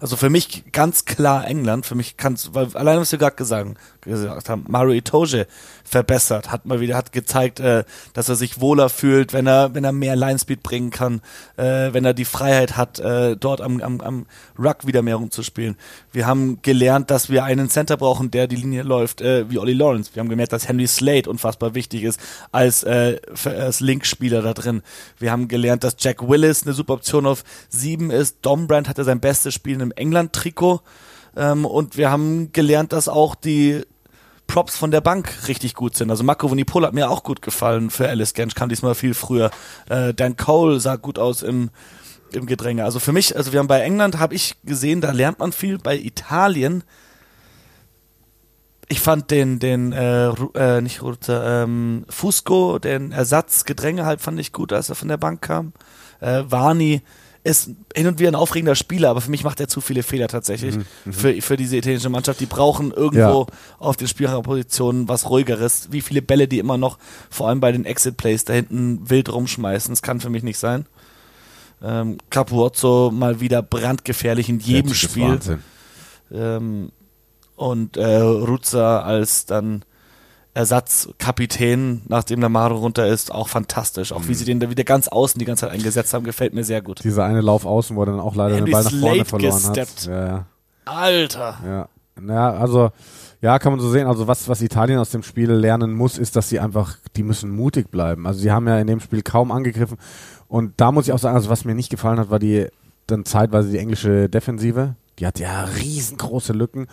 Also für mich ganz klar England. Für mich kannst, weil allein was wir gerade gesagt, haben, Mario Itoje verbessert, hat mal wieder, hat gezeigt, äh, dass er sich wohler fühlt, wenn er, wenn er mehr Linespeed bringen kann, äh, wenn er die Freiheit hat, äh, dort am, am, am Ruck wieder mehr rumzuspielen. Wir haben gelernt, dass wir einen Center brauchen, der die Linie läuft, äh, wie Ollie Lawrence. Wir haben gemerkt, dass Henry Slade unfassbar wichtig ist als, äh, als Linkspieler da drin. Wir haben gelernt, dass Jack Willis eine super Option auf sieben ist. Dombrand hatte sein bestes Spiel im England-Trikot. Ähm, und wir haben gelernt, dass auch die Props von der Bank richtig gut sind. Also Marco Vonipol hat mir auch gut gefallen für Alice Gensch, kam diesmal viel früher. Äh, Dan Cole sah gut aus im, im Gedränge. Also für mich, also wir haben bei England, habe ich gesehen, da lernt man viel. Bei Italien, ich fand den, den, äh, äh nicht Rute, ähm, Fusco, den Ersatz Gedränge halt fand ich gut, als er von der Bank kam. Äh, Vani, ist hin und wieder ein aufregender Spieler, aber für mich macht er zu viele Fehler tatsächlich mhm, mhm. für, für diese italienische Mannschaft. Die brauchen irgendwo ja. auf den Spielpositionen was ruhigeres. Wie viele Bälle die immer noch, vor allem bei den Exit Plays, da hinten wild rumschmeißen, das kann für mich nicht sein. Ähm, Capuozzo mal wieder brandgefährlich in jedem Spiel. Ähm, und äh, Ruzza als dann Ersatzkapitän, nachdem der Maro runter ist, auch fantastisch. Auch mhm. wie sie den da wieder ganz außen die ganze Zeit eingesetzt haben, gefällt mir sehr gut. Dieser eine Lauf außen, wo er dann auch leider Henry den Ball nach vorne verloren gesteppt. hat. Ja, ja. Alter. Ja. Naja, also, ja, kann man so sehen. Also was, was Italien aus dem Spiel lernen muss, ist, dass sie einfach, die müssen mutig bleiben. Also sie haben ja in dem Spiel kaum angegriffen. Und da muss ich auch sagen, also was mir nicht gefallen hat, war die dann zeitweise die englische Defensive. Die hat ja riesengroße Lücken.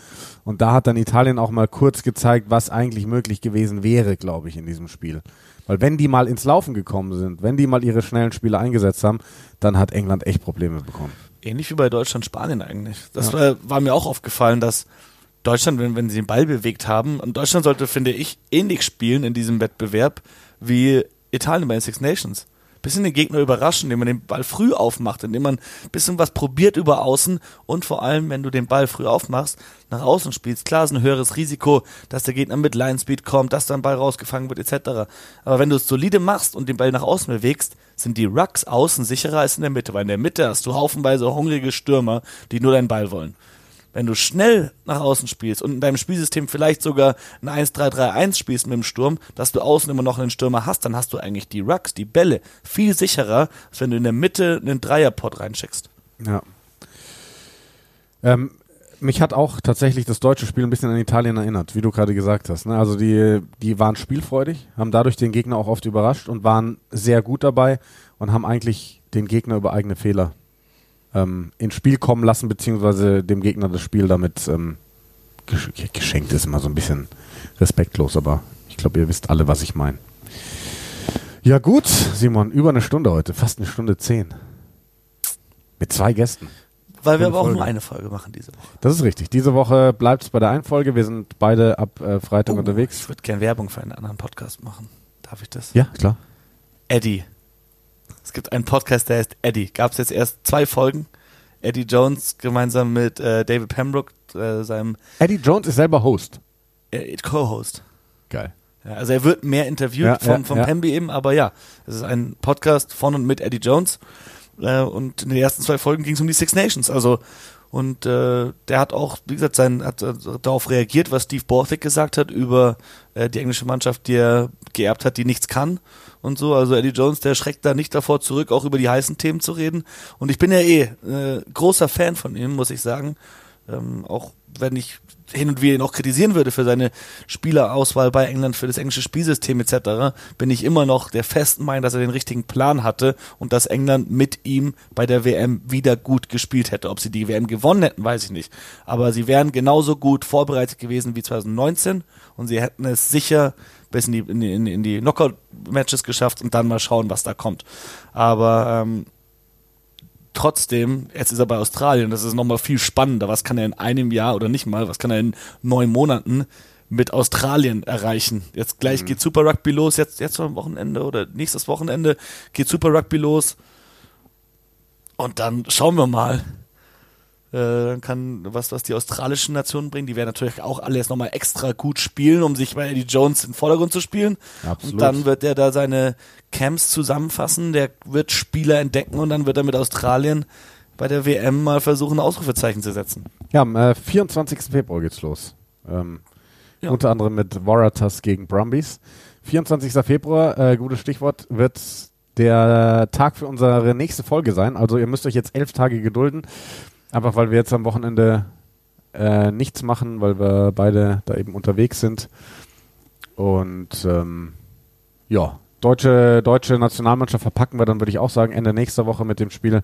Und da hat dann Italien auch mal kurz gezeigt, was eigentlich möglich gewesen wäre, glaube ich, in diesem Spiel. Weil wenn die mal ins Laufen gekommen sind, wenn die mal ihre schnellen Spiele eingesetzt haben, dann hat England echt Probleme bekommen. Ähnlich wie bei Deutschland, Spanien eigentlich. Das ja. war, war, mir auch aufgefallen, dass Deutschland, wenn, wenn sie den Ball bewegt haben, und Deutschland sollte, finde ich, ähnlich spielen in diesem Wettbewerb wie Italien bei den Six Nations bisschen den Gegner überraschen, indem man den Ball früh aufmacht, indem man ein bisschen was probiert über außen und vor allem, wenn du den Ball früh aufmachst, nach außen spielst. Klar ist ein höheres Risiko, dass der Gegner mit Line Speed kommt, dass dann Ball rausgefangen wird, etc. Aber wenn du es solide machst und den Ball nach außen bewegst, sind die Rucks außen sicherer als in der Mitte, weil in der Mitte hast du haufenweise hungrige Stürmer, die nur deinen Ball wollen wenn du schnell nach außen spielst und in deinem Spielsystem vielleicht sogar ein 1-3-3-1 spielst mit dem Sturm, dass du außen immer noch einen Stürmer hast, dann hast du eigentlich die Rucks, die Bälle, viel sicherer, als wenn du in der Mitte einen Dreierpot reinschickst. Ja. Ähm, mich hat auch tatsächlich das deutsche Spiel ein bisschen an Italien erinnert, wie du gerade gesagt hast. Ne? Also die, die waren spielfreudig, haben dadurch den Gegner auch oft überrascht und waren sehr gut dabei und haben eigentlich den Gegner über eigene Fehler ähm, ins Spiel kommen lassen, beziehungsweise dem Gegner das Spiel damit ähm, geschenkt ist immer so ein bisschen respektlos, aber ich glaube, ihr wisst alle, was ich meine. Ja gut, Simon, über eine Stunde heute, fast eine Stunde zehn. Mit zwei Gästen. Weil wir aber auch nur eine Folge machen diese Woche. Das ist richtig. Diese Woche bleibt es bei der einen Folge. Wir sind beide ab äh, Freitag oh, unterwegs. Ich würde gerne Werbung für einen anderen Podcast machen. Darf ich das? Ja, klar. Eddie es gibt einen Podcast, der heißt Eddie. Gab es jetzt erst zwei Folgen. Eddie Jones gemeinsam mit äh, David Pembroke, äh, seinem. Eddie Jones ist selber Host. Äh, Co-Host. Geil. Ja, also er wird mehr interviewt ja, vom, vom ja, Pemby eben, aber ja, es ist ein Podcast von und mit Eddie Jones. Äh, und in den ersten zwei Folgen ging es um die Six Nations. Also und äh, der hat auch, wie gesagt, sein, hat äh, darauf reagiert, was Steve Borthwick gesagt hat über äh, die englische Mannschaft, die er geerbt hat, die nichts kann und so. Also Eddie Jones, der schreckt da nicht davor zurück, auch über die heißen Themen zu reden. Und ich bin ja eh äh, großer Fan von ihm, muss ich sagen. Ähm, auch wenn ich hin und wieder ihn auch kritisieren würde für seine Spielerauswahl bei England, für das englische Spielsystem etc., bin ich immer noch der festen Meinung, dass er den richtigen Plan hatte und dass England mit ihm bei der WM wieder gut gespielt hätte. Ob sie die WM gewonnen hätten, weiß ich nicht. Aber sie wären genauso gut vorbereitet gewesen wie 2019 und sie hätten es sicher bis in die, in die, in die Knockout-Matches geschafft und dann mal schauen, was da kommt. Aber ähm, trotzdem, jetzt ist er bei Australien, das ist nochmal viel spannender. Was kann er in einem Jahr oder nicht mal, was kann er in neun Monaten mit Australien erreichen? Jetzt gleich mhm. geht Super Rugby los, jetzt, jetzt am Wochenende oder nächstes Wochenende geht Super Rugby los. Und dann schauen wir mal, dann kann was, was die australischen Nationen bringen, die werden natürlich auch alle jetzt nochmal extra gut spielen, um sich bei Eddie Jones in den Vordergrund zu spielen. Absolut. Und dann wird er da seine Camps zusammenfassen, der wird Spieler entdecken und dann wird er mit Australien bei der WM mal versuchen, Ausrufezeichen zu setzen. Ja, am äh, 24. Februar geht's los. Ähm, Ja. Unter anderem mit Waratahs gegen Brumbies. 24. Februar, äh, gutes Stichwort, wird der Tag für unsere nächste Folge sein. Also ihr müsst euch jetzt elf Tage gedulden. Einfach weil wir jetzt am Wochenende äh, nichts machen, weil wir beide da eben unterwegs sind. Und ähm, ja, deutsche, deutsche Nationalmannschaft verpacken wir dann, würde ich auch sagen, Ende nächster Woche mit dem Spiel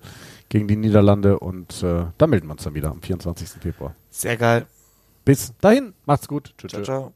gegen die Niederlande. Und äh, da melden wir uns dann wieder am 24. Februar. Sehr geil. Bis dahin, macht's gut. Tschüss. Ciao, ciao.